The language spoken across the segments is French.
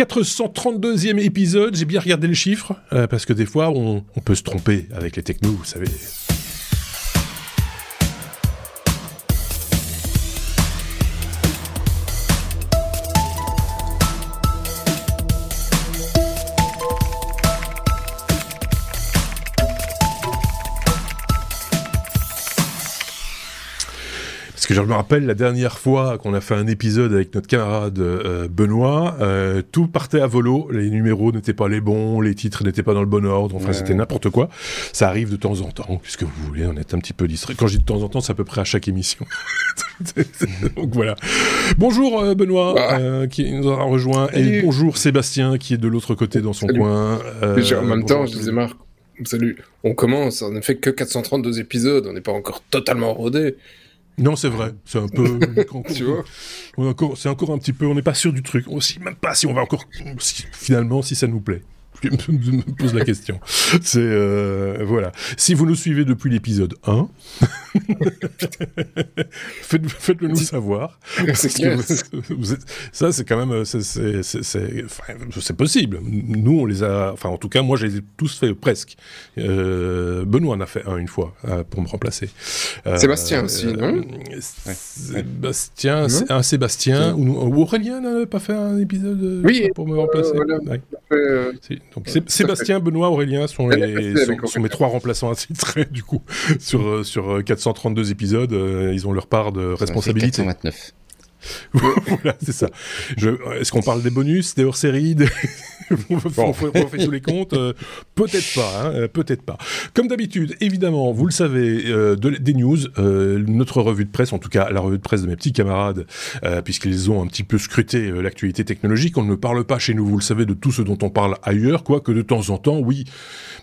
432e épisode, j'ai bien regardé les chiffres, euh, parce que des fois on peut se tromper avec les technos, vous savez. Que je me rappelle la dernière fois qu'on a fait un épisode avec notre camarade euh, Benoît, euh, tout partait à volo, les numéros n'étaient pas les bons, les titres n'étaient pas dans le bon ordre, enfin c'était n'importe quoi. Ça arrive de temps en temps, puisque vous voulez, on est un petit peu distrait. Quand je dis de temps en temps, c'est à peu près à chaque émission. Donc voilà. Bonjour euh, Benoît bah. qui nous a rejoint et bonjour Sébastien qui est de l'autre côté dans son coin. en même temps, je disais Marc. Salut. On commence, on ne fait que 432 épisodes, on n'est pas encore totalement rodé. Non, c'est vrai. C'est un peu. tu vois C'est encore un petit peu. On n'est pas sûr du truc. Aussi, même pas si on va encore. finalement, si ça nous plaît je me pose la question. C'est euh, voilà. Si vous nous suivez depuis l'épisode 1, faites, le nous savoir. ça, c'est quand même, c'est possible. Nous, on les a, enfin, en tout cas, moi, je les ai tous fait presque. Euh, Benoît en a fait un une fois euh, pour me remplacer. Sébastien aussi, non Sébastien, un Sébastien ou, Aurélien n'avait pas fait un épisode pour me remplacer? Donc Sébastien, Benoît, Aurélien sont, les, sont, mes trois remplaçants attitrés du coup sur euh, sur 432 euh, épisodes. Euh, ils ont leur part de responsabilité. 429. voilà, c'est ça. Est-ce qu'on parle des bonus, des hors-séries, des... on, fait tous les comptes? Euh, Peut-être pas, hein, euh, peut-être pas. Comme d'habitude, évidemment, vous le savez, euh, des news, notre revue de presse, en tout cas la revue de presse de mes petits camarades, puisqu'ils ont un petit peu scruté l'actualité technologique. On ne parle pas chez nous, vous le savez, de tout ce dont on parle ailleurs, quoique de temps en temps, oui,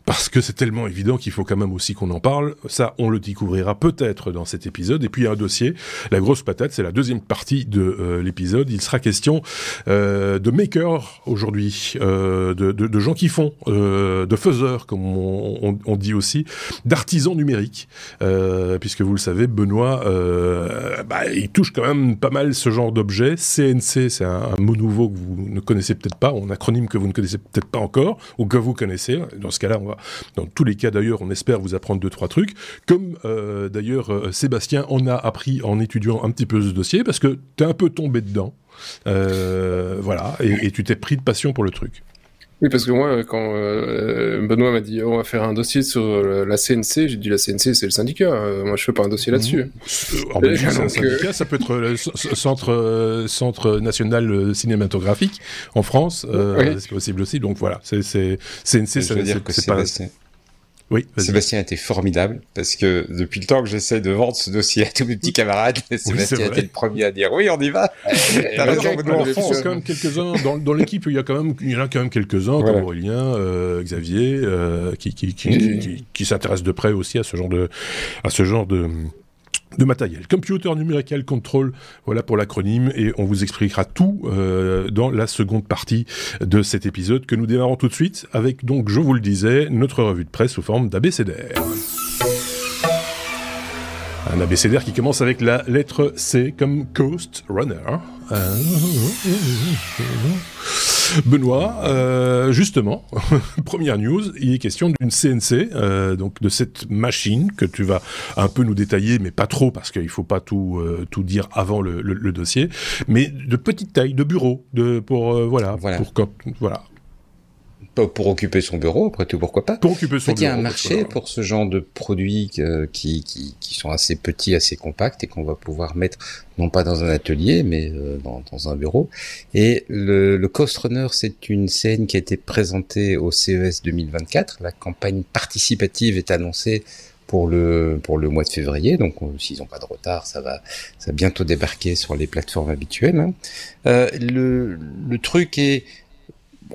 parce que c'est tellement évident qu'il faut quand même aussi qu'on en parle. Ça, on le découvrira peut-être dans cet épisode. Et puis il y a un dossier, la grosse patate, c'est la deuxième partie de euh, l'épisode. Il sera question euh, de makers aujourd'hui, euh, de, gens qui font, de faiseurs comme on, dit aussi, d'artisans numériques, puisque vous le savez, Benoît, bah, il touche quand même pas mal ce genre d'objet. CNC, c'est un, un, mot nouveau que vous ne connaissez peut-être pas, un acronyme que vous ne connaissez peut-être pas encore, ou que vous connaissez. Dans ce cas-là, on va, dans tous les cas d'ailleurs, on espère vous apprendre deux trois trucs. Comme d'ailleurs Sébastien en a appris en étudiant un petit peu ce dossier, parce que tu un peu tombé dedans. Euh, voilà, et, tu t'es pris de passion pour le truc. Oui, parce que moi, quand euh, Benoît m'a dit on va faire un dossier sur la CNC, j'ai dit la CNC c'est le syndicat. Euh, moi, je fais pas un dossier là-dessus. Mmh. syndicat, ça peut être le centre centre national cinématographique en France, c'est possible aussi. Donc voilà, c'est CNC, ça veut dire que c'est pas. Oui, Sébastien a été formidable parce que depuis le temps que j'essaie de vendre ce dossier à tous mes petits camarades, Sébastien a été le premier à dire oui, on y va. quand même quelques-uns dans, dans l'équipe. Il y a quand même, il y en a quand même quelques-uns comme Aurélien, euh, Xavier, euh, qui qui, qui, qui, qui, qui s'intéressent de près aussi à ce genre de à ce genre de de matériel. Computer Numerical Control, voilà pour l'acronyme, et on vous expliquera tout euh, dans la seconde partie de cet épisode que nous démarrons tout de suite avec, donc, je vous le disais, notre revue de presse sous forme d'ABCDR. Un abécédaire qui commence avec la lettre C comme Coast Runner. Benoît, euh, justement, première news, il est question d'une CNC, euh, donc de cette machine que tu vas un peu nous détailler, mais pas trop parce qu'il faut pas tout euh, tout dire avant le, le, dossier, mais de petite taille, de bureau, de pour voilà, voilà. pour voilà, pour occuper son bureau, après tout, pourquoi pas. Pour occuper son bureau. Il y a un marché pour ce genre de produits euh, qui, qui, qui, sont assez petits, assez compacts et qu'on va pouvoir mettre non pas dans un atelier, mais euh, dans, dans, un bureau. Et le, le Coast Runner, c'est une scène qui a été présentée au CES 2024. La campagne participative est annoncée pour le pour le mois de février. Donc s'ils n'ont pas de retard, ça va ça va bientôt débarquer sur les plateformes habituelles. Hein. Euh, le le truc est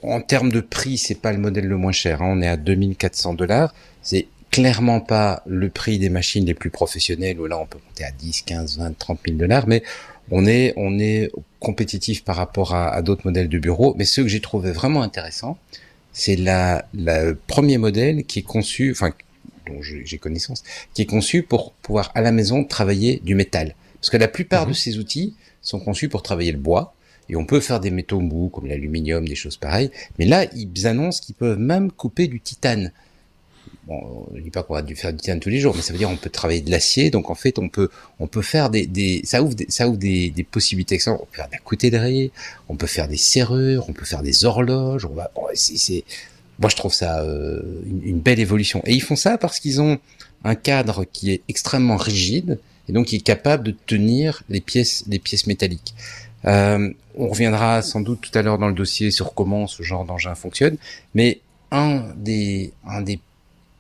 en termes de prix, c'est pas le modèle le moins cher. Hein. On est à 2400 dollars. C'est clairement pas le prix des machines les plus professionnelles où là on peut monter à 10, 15, 20, 30 000 dollars, mais on est on est compétitif par rapport à, d'autres modèles de bureau. Mais ce que j'ai trouvé vraiment intéressant, c'est la, la premier modèle qui est conçu, enfin dont j'ai connaissance, qui est conçu pour pouvoir à la maison travailler du métal. Parce que la plupart de mhm. ces outils sont conçus pour travailler le bois Et on peut faire des métaux mous comme l'aluminium, des choses pareilles. Mais là, ils annoncent qu'ils peuvent même couper du titane. Bon, je dis pas qu'on va dû faire du titane tous les jours, mais ça veut dire on peut travailler de l'acier. Donc en fait, on peut on peut faire des, des ça ouvre des, ça ouvre des, des possibilités. On peut faire de la coutellerie, on peut faire des serrures, on peut faire des horloges. On va, c'est, moi je trouve ça euh, une, une, belle évolution. Et ils font ça parce qu'ils ont un cadre qui est extrêmement rigide et donc qui est capable de tenir les pièces les pièces métalliques. Euh, on reviendra sans doute tout à l'heure dans le dossier sur comment ce genre d'engin fonctionne, mais un des un des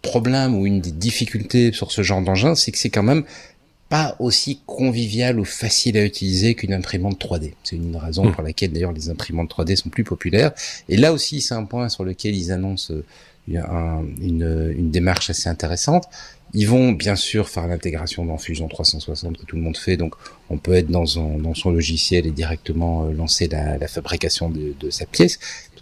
problème ou une des difficultés sur ce genre d'engin, c'est que c'est quand même pas aussi convivial ou facile à utiliser qu'une imprimante 3D. C'est une raison pour laquelle d'ailleurs les imprimantes 3D sont plus populaires. Et là aussi, c'est un point sur lequel ils annoncent euh, une, une, démarche assez intéressante. Ils vont bien sûr faire l'intégration dans Fusion 360 que tout le monde fait, donc on peut être dans son, dans son logiciel et directement euh, lancer la, la fabrication de, de, sa pièce.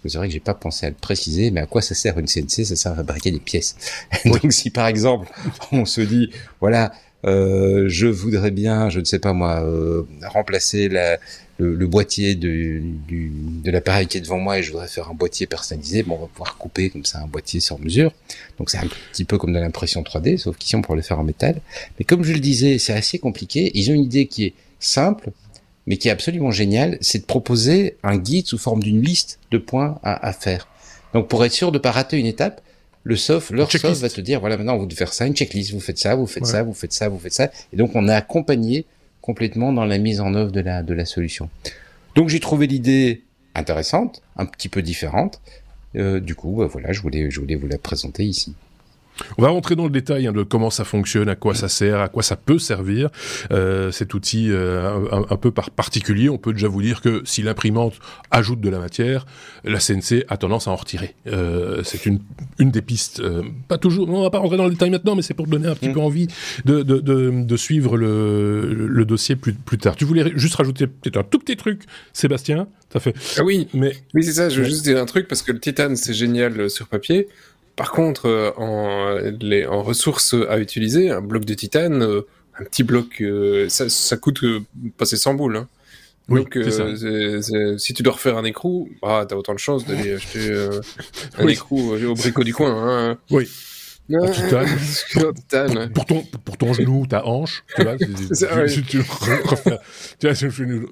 C'est vrai que j'ai pas pensé à le préciser, mais à quoi ça sert une CNC Ça sert à fabriquer des pièces. Donc si par exemple on se dit, voilà, euh, je voudrais bien, je ne sais pas moi, euh, remplacer la, le, boîtier de, du, de l'appareil qui est devant moi et je voudrais faire un boîtier personnalisé, bon, on va pouvoir couper comme ça un boîtier sur mesure. Donc c'est un petit peu comme de l'impression 3D, sauf qu'ici on pourrait le faire en métal. Mais comme je le disais, c'est assez compliqué. Ils ont une idée qui est simple, mais qui est absolument génial, c'est de proposer un guide sous forme d'une liste de points à, à, faire. Donc pour être sûr de pas rater une étape, le soft, leur soft va te dire voilà maintenant vous devez faire ça, une checklist, vous faites ça, vous faites ça, vous faites ça, vous faites ça, et donc on est accompagné complètement dans la mise en œuvre de la de la solution. Donc j'ai trouvé l'idée intéressante, un petit peu différente. Euh, du coup, bah, voilà, je voulais je voulais vous la présenter ici. On va rentrer dans le détail hein, de comment ça fonctionne, à quoi ça sert, à quoi ça peut servir. Euh, cet outil euh, un, peu par particulier, on peut déjà vous dire que si l'imprimante ajoute de la matière, la CNC a tendance à en retirer. Euh, c'est une, une des pistes. Euh, pas toujours. On va pas rentrer dans le détail maintenant, mais c'est pour donner un petit mm. peu envie de, de, de, de suivre le, le, dossier plus, plus tard. Tu voulais juste rajouter peut-être un tout petit truc, Sébastien? Ça fait. Ah oui, mais oui c'est ça. Je veux juste dire un truc parce que le titane c'est génial sur papier. Par contre, euh, en, les, en ressources à utiliser, un bloc de titane, euh, un petit bloc, euh, ça, ça coûte passer 100 boules. Hein. Donc, si tu dois refaire un écrou, bah, t'as autant de chances d'aller acheter un écrou au bricot du coin. Hein. Oui. Titane. Pour, ton, pour ton genou, ta hanche, tu vois. tu,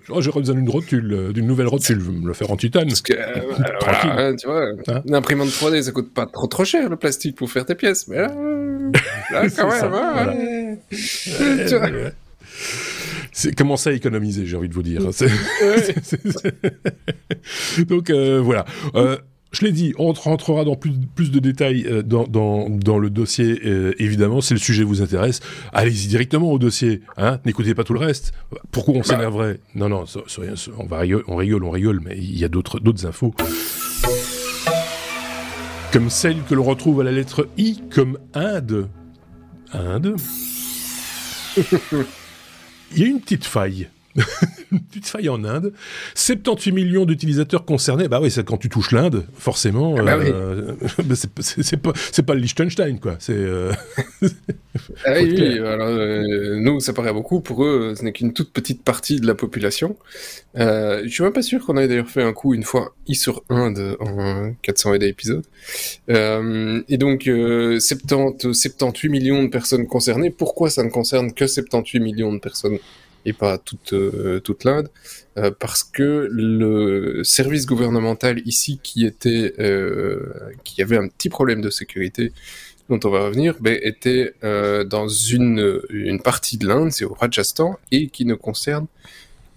oh, j'aurais besoin d'une rotule, euh, d'une nouvelle rotule, je vais me le faire en titane. Parce que, euh, Tranquille. Voilà, tu vois, hein une imprimante 3D, ça coûte pas trop trop cher le plastique pour faire tes pièces, mais là, là quand même, hein, tu vois. C'est commencer à économiser, j'ai envie de vous dire. Donc euh, voilà. Euh, je l'ai dit, on rentrera dans plus, plus de détails euh, dans, dans, dans, le dossier, euh, évidemment, si le sujet vous intéresse. Allez-y directement au dossier, hein n'écoutez pas tout le reste. Pourquoi on bah. s'énerverait? Non, non, on, va rigole, on rigole, on rigole, mais il y a d'autres infos. Comme celle que l'on retrouve à la lettre I, comme Inde. Inde Il y a une petite faille une petite faille en Inde. 78 millions d'utilisateurs concernés. Bah oui, c'est quand tu touches l'Inde, forcément. Ah bah euh, c'est pas, pas le Liechtenstein, quoi. C'est. Euh, ah oui, oui. Alors, euh, nous, ça paraît beaucoup. Pour eux, ce n'est qu'une toute petite partie de la population. je suis même pas sûr qu'on ait d'ailleurs fait un coup une fois I sur Inde en 400 et épisodes. et donc, 70, 78 millions de personnes concernées. Pourquoi ça ne concerne que 78 millions de personnes? Et pas toute, euh, toute l'Inde, euh, parce que le service gouvernemental ici qui était, euh, qui avait un petit problème de sécurité, dont on va revenir, ben, était dans une, une partie de l'Inde, c'est au Rajasthan, et qui ne concerne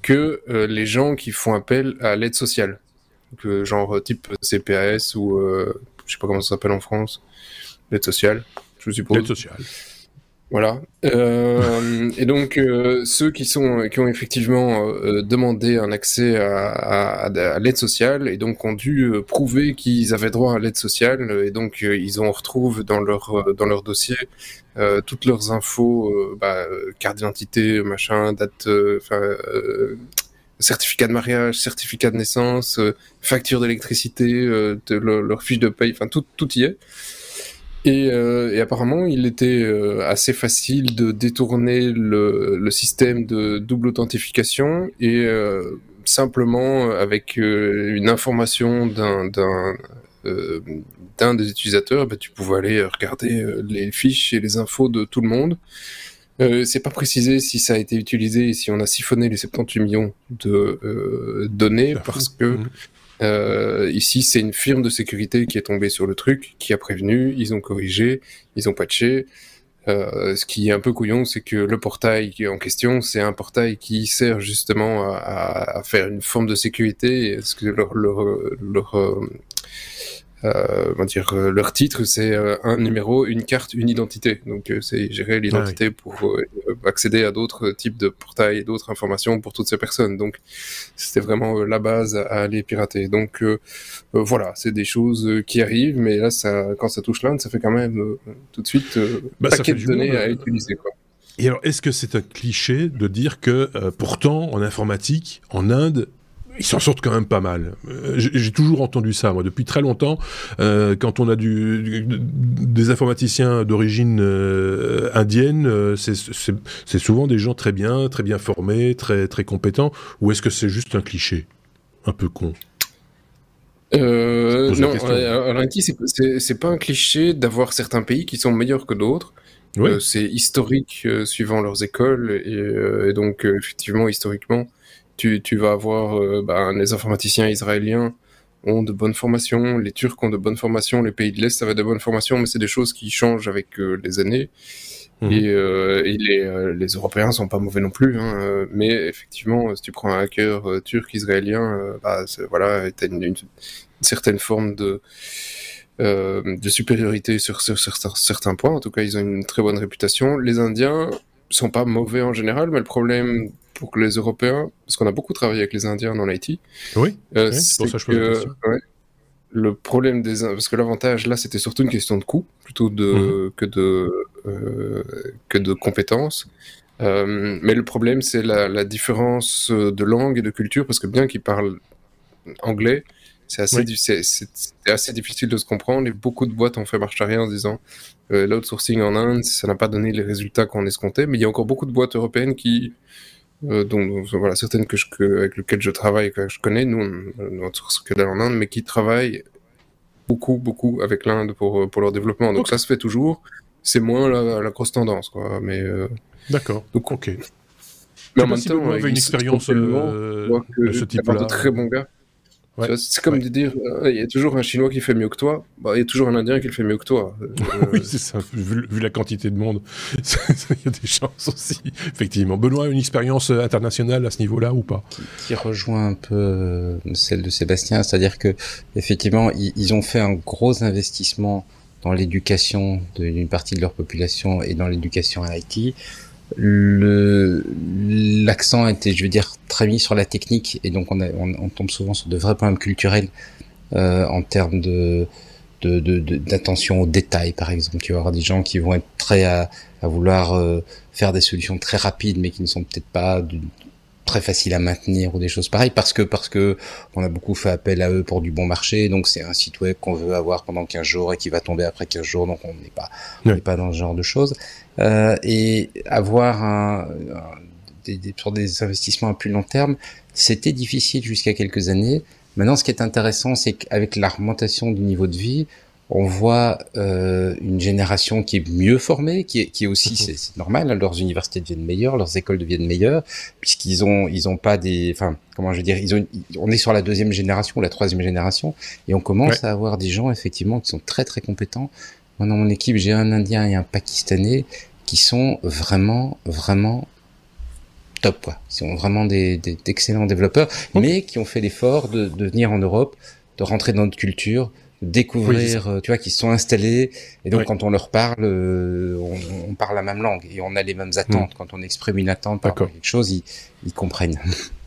que les gens qui font appel à l'aide sociale, genre type CPAS ou je sais pas comment ça s'appelle en France, l'aide sociale, je suppose. L'aide sociale. Voilà. Euh, et donc euh, ceux qui sont qui ont effectivement euh, demandé un accès à, à, à l'aide sociale et donc ont dû euh, prouver qu'ils avaient droit à l'aide sociale et donc euh, ils ont retrouve dans leur dans leur dossier toutes leurs infos, bah, carte d'identité, machin, date, certificat de mariage, certificat de naissance, facture d'électricité, leur, fiche de paye, enfin tout tout y est. Et, euh, et, apparemment, il était euh, assez facile de détourner le, le, système de double authentification et euh, simplement avec une information d'un d'un des utilisateurs, bah, tu pouvais aller regarder les fiches et les infos de tout le monde. Euh, c'est pas précisé si ça a été utilisé et si on a siphonné les 78 millions de euh, données parce que mmh. Euh, ici c'est une firme de sécurité qui est tombée sur le truc, qui a prévenu, ils ont corrigé, ils ont patché. Euh, ce qui est un peu couillon, c'est que le portail en question, c'est un portail qui sert justement à, faire une forme de sécurité. Euh, euh, dire, euh, leur titre, c'est euh, un numéro, une carte, une identité. Donc, c'est gérer l'identité ah pour accéder à d'autres types de portails et d'autres informations pour toutes ces personnes. Donc, c'était vraiment la base à, aller pirater. Donc, voilà, c'est des choses qui arrivent, mais là, ça, quand ça touche l'Inde, ça fait quand même tout de suite bah, paquet de données à utiliser. Quoi. Et alors, est-ce que c'est un cliché de dire que pourtant, en informatique, en Inde, ils s'en sortent quand même pas mal. Euh, j'ai toujours entendu ça, moi, depuis très longtemps. Euh, quand on a du, des informaticiens d'origine euh, indienne, c'est souvent des gens très bien, très bien formés, très, très compétents. Ou est-ce que c'est juste un cliché? Un peu con euh, non, en c'est pas un cliché d'avoir certains pays qui sont meilleurs que d'autres. c'est historique suivant leurs écoles et, et donc effectivement historiquement tu, vas avoir euh, ben, les informaticiens israéliens ont de bonnes formations, les Turcs ont de bonnes formations, les pays de l'Est avaient de bonnes formations, mais c'est des choses qui changent avec euh, les années. Mhm. Et, euh, les, les, Européens sont pas mauvais non plus, hein, mais effectivement, si tu prends un hacker turc israélien, bah, voilà, tu une, une, certaine forme de de supériorité sur, sur, certains points. En tout cas, ils ont une très bonne réputation. Les Indiens sont pas mauvais en général, mais le problème pour les Européens, parce qu'on a beaucoup travaillé avec les Indiens dans l'IT. Oui, euh, c'est que le problème des parce que l'avantage là c'était surtout une question de coût plutôt de mhm. que de euh, que de compétences. Euh, mais le problème c'est la, la, différence de langue et de culture parce que bien qu'ils parlent anglais, c'est assez, assez difficile de se comprendre et beaucoup de boîtes ont fait marche arrière en disant euh, l'outsourcing en Inde, ça n'a pas donné les résultats qu'on escomptait, mais il y a encore beaucoup de boîtes européennes qui euh, donc voilà certaines que je, que, avec lesquelles je travaille que je connais. Nous on, source que en Inde mais qui travaillent beaucoup beaucoup avec l'Inde pour pour leur développement. Donc ça se fait toujours. C'est moins la, la, grosse tendance quoi. Mais euh, d'accord. donc ok. mais en même temps on avait une expérience euh, de ce type là de très bons gars c'est comme de dire, euh, il y a toujours un Chinois qui fait mieux que toi, bah, il y a toujours un Indien qui le fait mieux que toi. Euh, oui, c'est ça, vu, la quantité de monde, il y a des chances aussi, effectivement. Benoît, une expérience euh, internationale à ce niveau-là ou pas? Qui, rejoint un peu celle de Sébastien, c'est-à-dire que effectivement, ils, ont fait un gros investissement dans l'éducation d'une partie de leur population et dans l'éducation à IT le l'accent était, je veux dire, très mis sur la technique et donc on, on, tombe souvent sur de vrais problèmes culturels euh, en termes de d'attention de, aux détails, par exemple. Tu vas avoir des gens qui vont être très à, à vouloir euh, faire des solutions très rapides, mais qui ne sont peut-être pas très facile à maintenir ou des choses pareilles parce que parce que on a beaucoup fait appel à eux pour du bon marché. Donc c'est un site web qu'on veut avoir pendant 15 jours et qui va tomber après 15 jours. Donc on n'est pas on n'est pas dans ce genre de choses et avoir un, des, des, sur des investissements à plus long terme c'était difficile jusqu'à quelques années maintenant ce qui est intéressant c'est qu'avec l'augmentation du niveau de vie on voit euh, une génération qui est mieux formée, qui est, qui est aussi, mhm. c'est normal, hein, leurs universités deviennent meilleures, leurs écoles deviennent meilleures, puisqu'ils ont, ils ont pas des, enfin, comment je veux dire, ils ont, on est sur la deuxième génération ou la troisième génération, et on commence à avoir des gens effectivement qui sont très très compétents. Moi dans mon équipe, j'ai un Indien et un Pakistanais qui sont vraiment, vraiment top, quoi. Ils sont vraiment des, d'excellents développeurs, mais qui ont fait l'effort de, de venir en Europe, de rentrer dans notre culture, découvrir, euh, tu vois, qui sont installés. Et donc, quand on leur parle, euh, on, on, parle la même langue et on a les mêmes attentes. Mm. Quand on exprime une attente par quelque chose, ils, ils comprennent.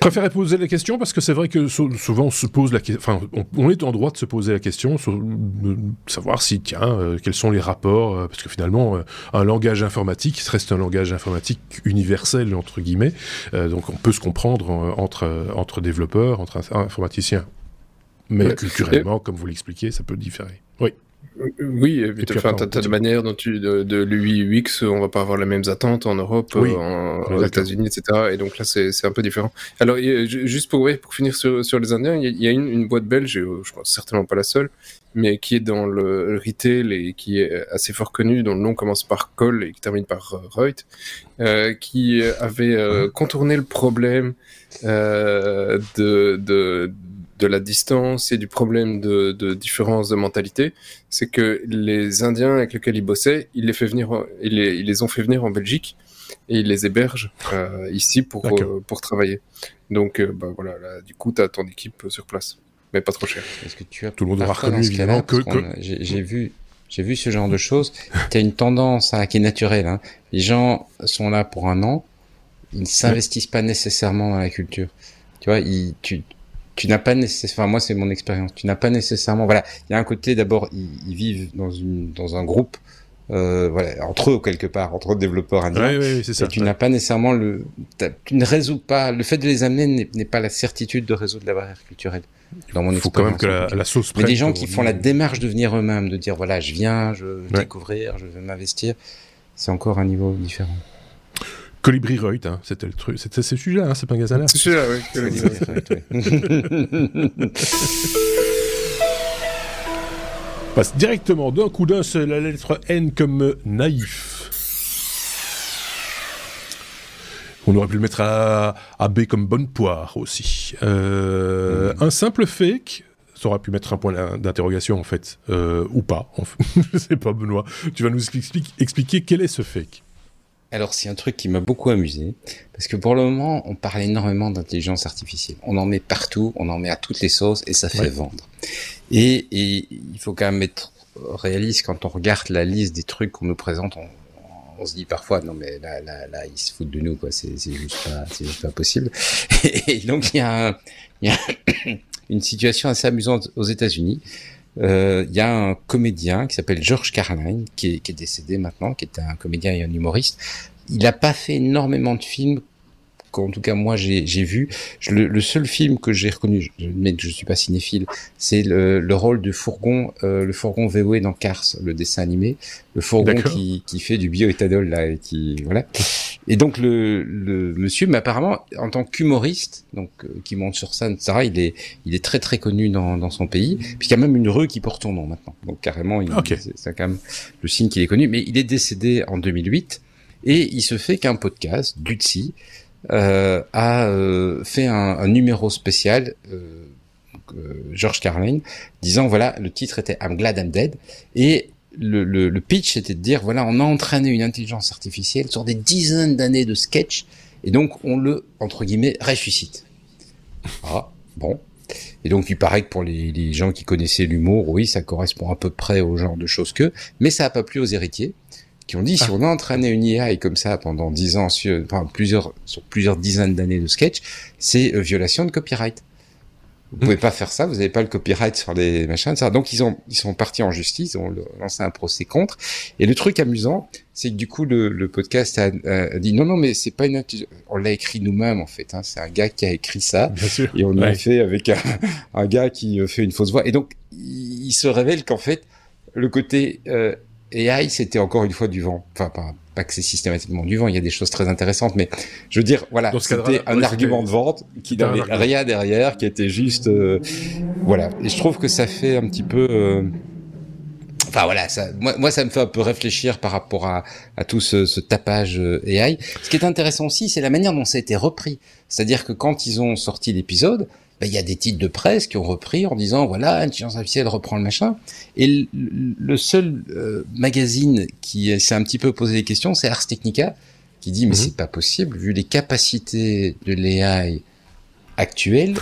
préférais poser la question parce que c'est vrai que souvent on se pose la question, enfin on, est en droit de se poser la question, de savoir si tiens euh, quels sont les rapports, parce que finalement un langage informatique reste un langage informatique universel entre guillemets, donc on peut se comprendre entre entre développeurs, entre informaticiens. Mais culturellement, comme vous l'expliquez, ça peut différer. Oui. Oui, as, de manière dont tu de, de l'UI UX, on va pas avoir les mêmes attentes en Europe, euh, en, aux États-Unis, etc. Et donc là, c'est un peu différent. Alors, juste pour, pour finir sur, sur les Indiens, il y, a une, une, boîte belge, je pense certainement pas la seule, mais qui est dans le retail et qui est assez fort connue, dont le nom commence par Col et qui termine par euh, Reut, euh, qui avait euh, contourné le problème euh, de, de de la distance et du problème de, de différence de mentalité, c'est que les Indiens avec lesquels ils bossaient, ils les, fait venir, ils les, ils les ont fait venir en Belgique et ils les hébergent euh, ici pour, euh, pour travailler. Donc, euh, bah, voilà, là, du coup, tu as ton équipe sur place, mais pas trop cher. Est-ce que tu as tout le monde aura reconnu évidemment que, j'ai vu j'ai vu ce genre de choses. Tu as une tendance hein, qui est naturelle. Hein. Les gens sont là pour un an, ils ne s'investissent pas nécessairement dans la culture. Tu vois, ils, tu, tu n'as pas nécessairement, enfin moi c'est mon expérience, tu n'as pas nécessairement, voilà, il y a un côté d'abord ils, vivent dans une dans un groupe, euh, voilà, entre eux quelque part, entre développeurs indiens. Oui, oui, c'est ça. tu n'as pas nécessairement le, tu ne résous pas, le fait de les amener n'est pas la certitude de résoudre la barrière culturelle. Dans mon Il faut quand même que la, la sauce. Mais des gens qui font la démarche de venir eux-mêmes, de dire voilà, je viens, je veux découvrir, je veux m'investir, c'est encore un niveau différent. Colibri Reut, hein, c'était le truc. C'était ce sujet-là, hein, c'est pas un gazala. C'est celui-là, oui. Passe directement d'un coup d'un seul la lettre N comme naïf. On aurait pu le mettre à, à B comme bonne poire aussi. Euh, mm. Un simple fake, ça aurait pu mettre un point d'interrogation en fait, euh, ou pas. Je sais pas, Benoît. Tu vas nous expliquer, expliquer quel est ce fake. Alors c'est un truc qui m'a beaucoup amusé, parce que pour le moment, on parle énormément d'intelligence artificielle. On en met partout, on en met à toutes les sauces, et ça fait vendre. Et, et, il faut quand même être réaliste quand on regarde la liste des trucs qu'on nous présente. On, on, se dit parfois non mais là, là, là ils se foutent de nous quoi. C'est juste pas, c'est juste pas possible. Et, donc il y a, il y a une situation assez amusante aux États-Unis il y a un comédien qui s'appelle George Carlin, qui est, qui est, décédé maintenant, qui était un comédien et un humoriste. Il n'a pas fait énormément de films qu'en tout cas moi j'ai vu. le, le, seul film que j'ai reconnu, je, mais je suis pas cinéphile, c'est le, le, rôle de fourgon, euh, le fourgon VOE dans Cars, le dessin animé, le fourgon qui, qui fait du bioéthanol là et qui voilà. Et donc le, le monsieur, mais apparemment en tant qu'humoriste, donc euh, qui monte sur scène, etc. Il est il est très très connu dans, dans son pays, puisqu'il y a même une rue qui porte son nom maintenant. Donc carrément, c'est quand même le signe qu'il est connu. Mais il est décédé en 2008 et il se fait qu'un podcast, Dutsi, euh, a euh, fait un, un, numéro spécial, euh, euh, George Carlin, disant voilà, le titre était I'm Glad I'm Dead, et le, le, le, pitch était de dire voilà, on a entraîné une intelligence artificielle sur des dizaines d'années de sketch, et donc on le entre guillemets ressuscite. Ah bon. Et donc il paraît que pour les, les gens qui connaissaient l'humour, oui, ça correspond à peu près au genre de choses que, mais ça a pas plu aux héritiers qui ont dit si ah. on a entraîné une IA comme ça pendant dix ans, sur, enfin, plusieurs, sur plusieurs dizaines d'années de sketch, c'est euh, violation de copyright. Vous pouvez pas faire ça, vous n'avez pas le copyright sur les machins, ça. Donc ils ont, ils sont partis en justice, ont lancé un procès contre. Et le truc amusant, c'est que du coup le, le podcast a, dit non non mais c'est pas une, on l'a écrit nous-mêmes en fait. Hein. C'est un gars qui a écrit ça et on l'a fait avec un, un, gars qui euh, fait une fausse voix. Et donc il, se révèle qu'en fait le côté euh, AI, c'était encore une fois du vent. Enfin, pas, pas que c'est systématiquement du vent, il y a des choses très intéressantes, mais je veux dire, voilà, c'était un argument de vente qui n'avait rien derrière, qui était juste... Euh, voilà, et je trouve que ça fait un petit peu... Euh, enfin voilà, ça, moi, moi ça me fait un peu réfléchir par rapport à, à tout ce, ce tapage euh, AI. Ce qui est intéressant aussi, c'est la manière dont ça a été repris. C'est-à-dire que quand ils ont sorti l'épisode, ben, il y a des titres de presse qui ont repris en disant voilà, l'intelligence artificielle reprend le machin. Et le, seul euh, magazine qui s'est un petit peu posé des questions, c'est Ars Technica, qui dit mais mhm. c'est pas possible vu les capacités de l'AI actuelles.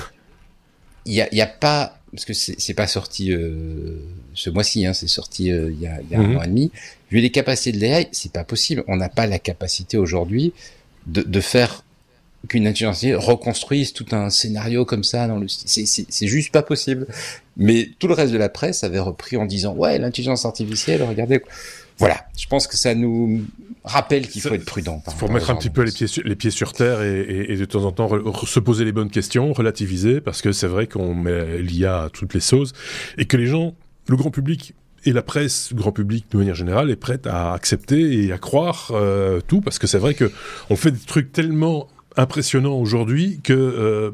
Il y a, y a, pas parce que c'est pas sorti euh, ce mois-ci, hein, c'est sorti euh, il y a, y a un mhm. an et demi. Vu les capacités de l'AI, c'est pas possible. On n'a pas la capacité aujourd'hui de, de faire qu'une intelligence artificielle reconstruise tout un scénario comme ça dans le c'est juste pas possible. Mais tout le reste de la presse avait repris en disant ouais l'intelligence artificielle regardez voilà. Je pense que ça nous rappelle qu'il faut être prudent il faut mettre un petit peu les pieds, sur, les pieds sur terre et, et, et de temps en temps se poser les bonnes questions relativiser parce que c'est vrai qu'on met l'IA à toutes les sauces et que les gens le grand public et la presse, grand public de manière générale, est prête à accepter et à croire euh, tout, parce que c'est vrai que on fait des trucs tellement impressionnants aujourd'hui que euh,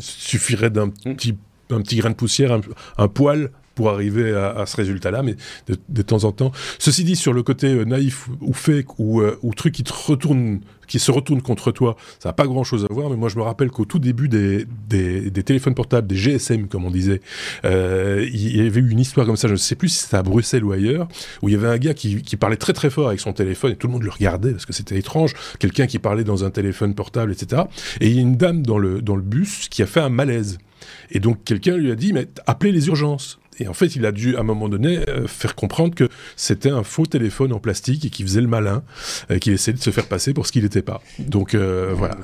suffirait d'un mm. petit, un petit grain de poussière, un poil pour arriver à, ce résultat-là, mais de, temps en temps. Ceci dit, sur le côté euh, naïf ou fake ou, euh, ou truc qui te retourne, qui se retourne contre toi, ça n'a pas grand-chose à voir. Mais moi, je me rappelle qu'au tout début des, des, téléphones portables, des GSM comme on disait, euh, il y avait eu une histoire comme ça. Je ne sais plus si c'était à Bruxelles ou ailleurs, où il y avait un gars qui, qui parlait très très fort avec son téléphone et tout le monde le regardait parce que c'était étrange. Quelqu'un qui parlait dans un téléphone portable, etc. Et il y a une dame dans le dans le bus qui a fait un malaise. Et donc quelqu'un lui a dit mais appelez les urgences. Et en fait, il a dû, à un moment donné, euh, faire comprendre que c'était un faux téléphone en plastique et qu'il faisait le malin, et qu'il essayait de se faire passer pour ce qu'il n'était pas. Donc euh, voilà,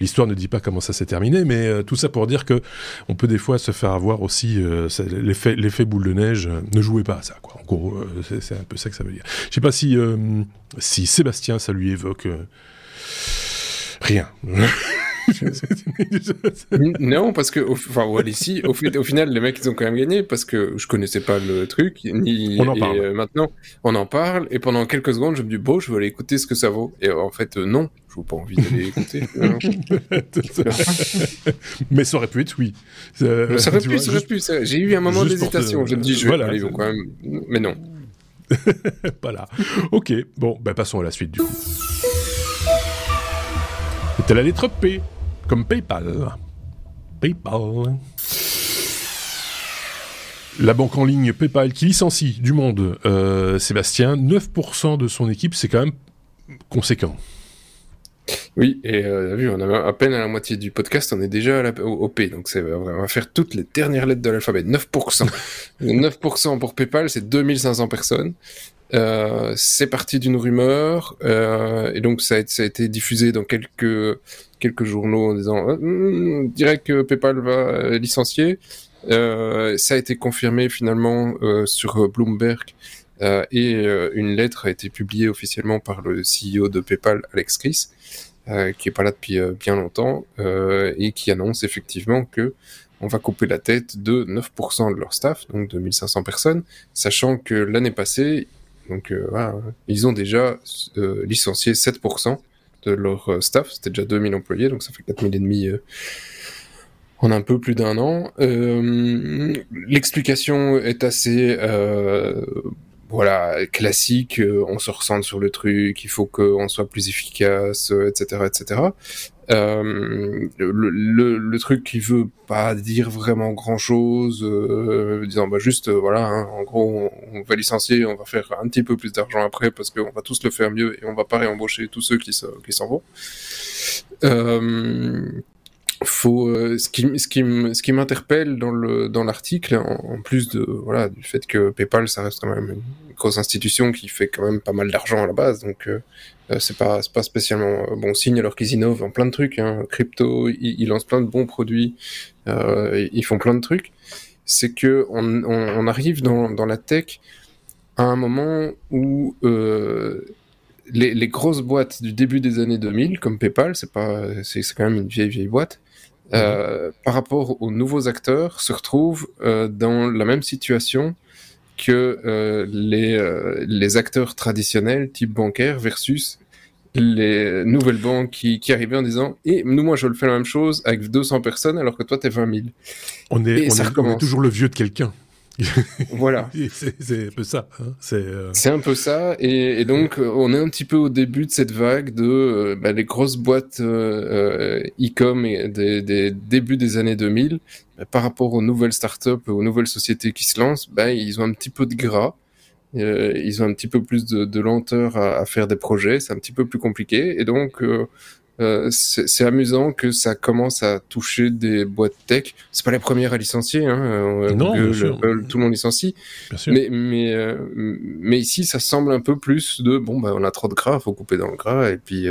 l'histoire ne dit pas comment ça s'est terminé, mais euh, tout ça pour dire que on peut des fois se faire avoir aussi l'effet boule de neige. ne jouez pas à ça, quoi. En gros, c'est, un peu ça que ça veut dire. Je sais pas si si Sébastien, ça lui évoque rien. non, parce que, enfin, ici, au, au, final, les mecs, ils ont quand même gagné parce que je connaissais pas le truc. Ni, on en parle. Euh, maintenant, on en parle et pendant quelques secondes, je me dis, bon, je veux aller écouter ce que ça vaut. Et en fait, euh, non, je n'ai pas envie d'aller écouter. Mais ça aurait pu être oui. ça aurait pu, ça aurait pu. J'ai eu un moment d'hésitation. Je me dis, je vais aller, quand même. Mais non. voilà. Ok, bon, ben passons à la suite du coup. C'était la lettre P comme PayPal. PayPal. La banque en ligne PayPal qui licencie du monde, euh, Sébastien, 9% de son équipe, c'est quand même conséquent. Oui, et euh, vu, on a à peine à la moitié du podcast, on est déjà à la, au, P, donc on va faire toutes les dernières lettres de l'alphabet, 9%. 9% pour PayPal, c'est 2500 personnes. Euh, c'est parti d'une rumeur, euh, et donc ça a, été diffusé dans quelques quelques journaux en disant euh, hmm, direct que PayPal va euh, licencier. Ça a été confirmé finalement sur Bloomberg et une lettre a été publiée officiellement par le CEO de PayPal, Alex Chris, qui est pas là depuis bien longtemps et qui annonce effectivement que on va couper la tête de 9% de leur staff, donc de 1500 personnes, sachant que l'année passée, donc voilà, ils ont déjà licencié 7% de leur euh, staff. C'était déjà 2000 employés, donc ça fait 4000 et demi euh, en un peu plus d'un an. Euh, l'explication est assez voilà, classique, on se ressent sur le truc, il faut qu'on soit plus efficace, etc., etc. Euh, le, le, truc qui veut pas dire vraiment grand chose, euh, disant bah juste euh, voilà, hein, en gros on, va licencier, on va faire un petit peu plus d'argent après parce qu'on va tous le faire mieux et on va pas réembaucher tous ceux qui s'en vont. Euh, faut euh, ce qui ce qui ce qui m'interpelle dans le dans l'article en, plus de voilà du fait que PayPal ça reste quand même une grosse institution qui fait quand même pas mal d'argent à la base donc euh, euh, c'est pas pas spécialement bon signe alors qu'ils innovent en plein de trucs hein, crypto ils, lancent plein de bons produits ils font plein de trucs. C'est que on, on, arrive dans dans la tech à un moment où les, les, grosses boîtes du début des années 2000, comme PayPal, c'est pas, c'est quand même une vieille vieille boîte, euh, par rapport aux nouveaux acteurs, se retrouvent euh, dans la même situation que euh, les, les acteurs traditionnels type bancaire versus les nouvelles banques qui, qui arrivaient en disant et nous moi je le fais la même chose avec 200 personnes alors que toi t'es 20 000 on est, on est toujours le vieux de quelqu'un voilà. c'est un peu ça. Hein. Euh, c'est un peu ça. Et, donc, euh, on est un petit peu au début de cette vague de euh, bah, les grosses boîtes e-com et des, des, débuts des années 2000. Bah, par rapport aux nouvelles startups, aux nouvelles sociétés qui se lancent, bah, ils ont un petit peu de gras. ils ont un petit peu plus de, lenteur à, à, faire des projets. C'est un petit peu plus compliqué. Et donc, euh, c'est amusant que ça commence à toucher des boîtes tech. C'est pas la première à licencier, hein. Euh, non, Google, tout le monde licencie. Mais mais euh, mais ici, ça semble un peu plus de bon bah on a trop de gras, faut couper dans le gras et puis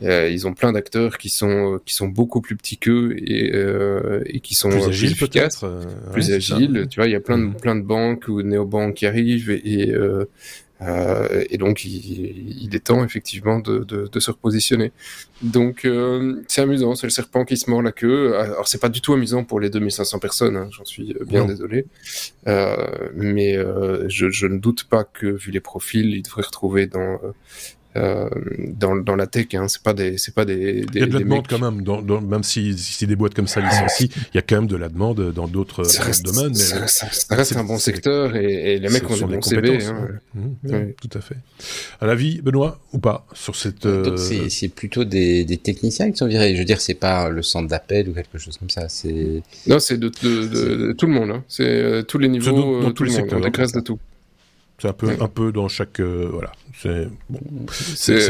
ils ont plein d'acteurs qui sont qui sont beaucoup plus petits qu'eux et et qui sont plus, agiles, efficaces, plus agiles. Tu vois, il y a plein de mm. plein de banques ou néobanques qui arrivent et, et Euh, et donc, il, il, est temps effectivement de, de, de se repositionner. Donc, euh, c'est amusant, c'est le serpent qui se mord la queue. Alors, c'est pas du tout amusant pour les 2500 personnes, hein, j'en suis bien désolé. Euh, mais je, je, ne doute pas que, vu les profils, il devrait retrouver dans euh, dans, dans la tech. Hein. C'est pas des, c'est pas des, des. Il y a de la demande quand même, dans, dans, même si, si des boîtes comme ça licencient, il y a quand même de la demande dans d'autres domaines. Mais ça, ça, ça reste un bon secteur et, et les mecs ont des bons CV. Hein. Mmh, Tout à fait. À la vie, Benoît, ou pas sur cette. Euh... C'est plutôt des, des techniciens qui sont virés. Je veux dire, c'est pas le centre d'appel ou quelque chose comme ça. C'est. Non, c'est de, de, de, tout le monde. Hein. C'est euh, tous les niveaux, dans, dans euh, tous les secteurs. On de tout. C'est un peu, un peu dans chaque, euh, voilà. C'est bon,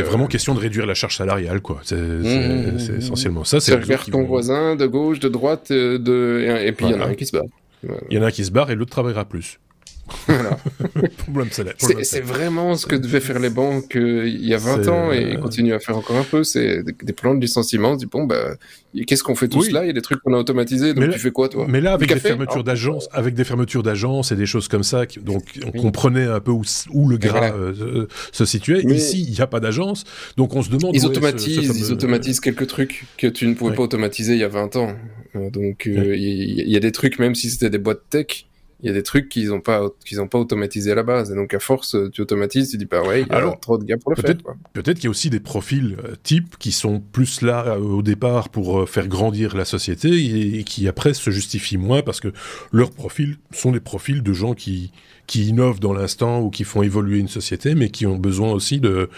vraiment question de réduire la charge salariale, quoi. C'est mmh, essentiellement ça. C'est regarde ton vont... voisin de gauche, de droite, euh, de et puis il voilà. y en a un qui se barre. Il y en a un qui se barre et l'autre travaillera plus. Voilà. c'est vraiment ce que devaient faire les banques euh, il y a 20 ans et ils continuent à faire encore un peu. C'est des, plans de licenciement. On se dit, bon, bah, qu'est-ce qu'on fait tous oui. là Il y a des trucs qu'on a automatisés. Donc tu fais quoi, toi? Mais là, avec des fermetures d'agences, avec des fermetures d'agences et des choses comme ça, donc on oui. comprenait un peu où, où le gras voilà. euh, se situait. Mais Ici, il n'y a pas d'agence. Donc on se demande. Ils automatisent, ce, ce fameux... ils automatisent quelques trucs que tu ne pouvais ouais. pas automatiser il y a 20 ans. Donc il euh, y, y a des trucs, même si c'était des boîtes tech il y a des trucs qu'ils n'ont pas qu'ils ont pas automatisé à la base. Et donc à force tu automatises tu dis bah ouais il y a Alors, trop de gars pour le peut-être, faire peut-être qu'il y a aussi des profils euh, types qui sont plus là euh, au départ pour euh, faire grandir la société et, et, qui après se justifient moins parce que leurs profils sont des profils de gens qui qui innovent dans l'instant ou qui font évoluer une société, mais qui ont besoin aussi de,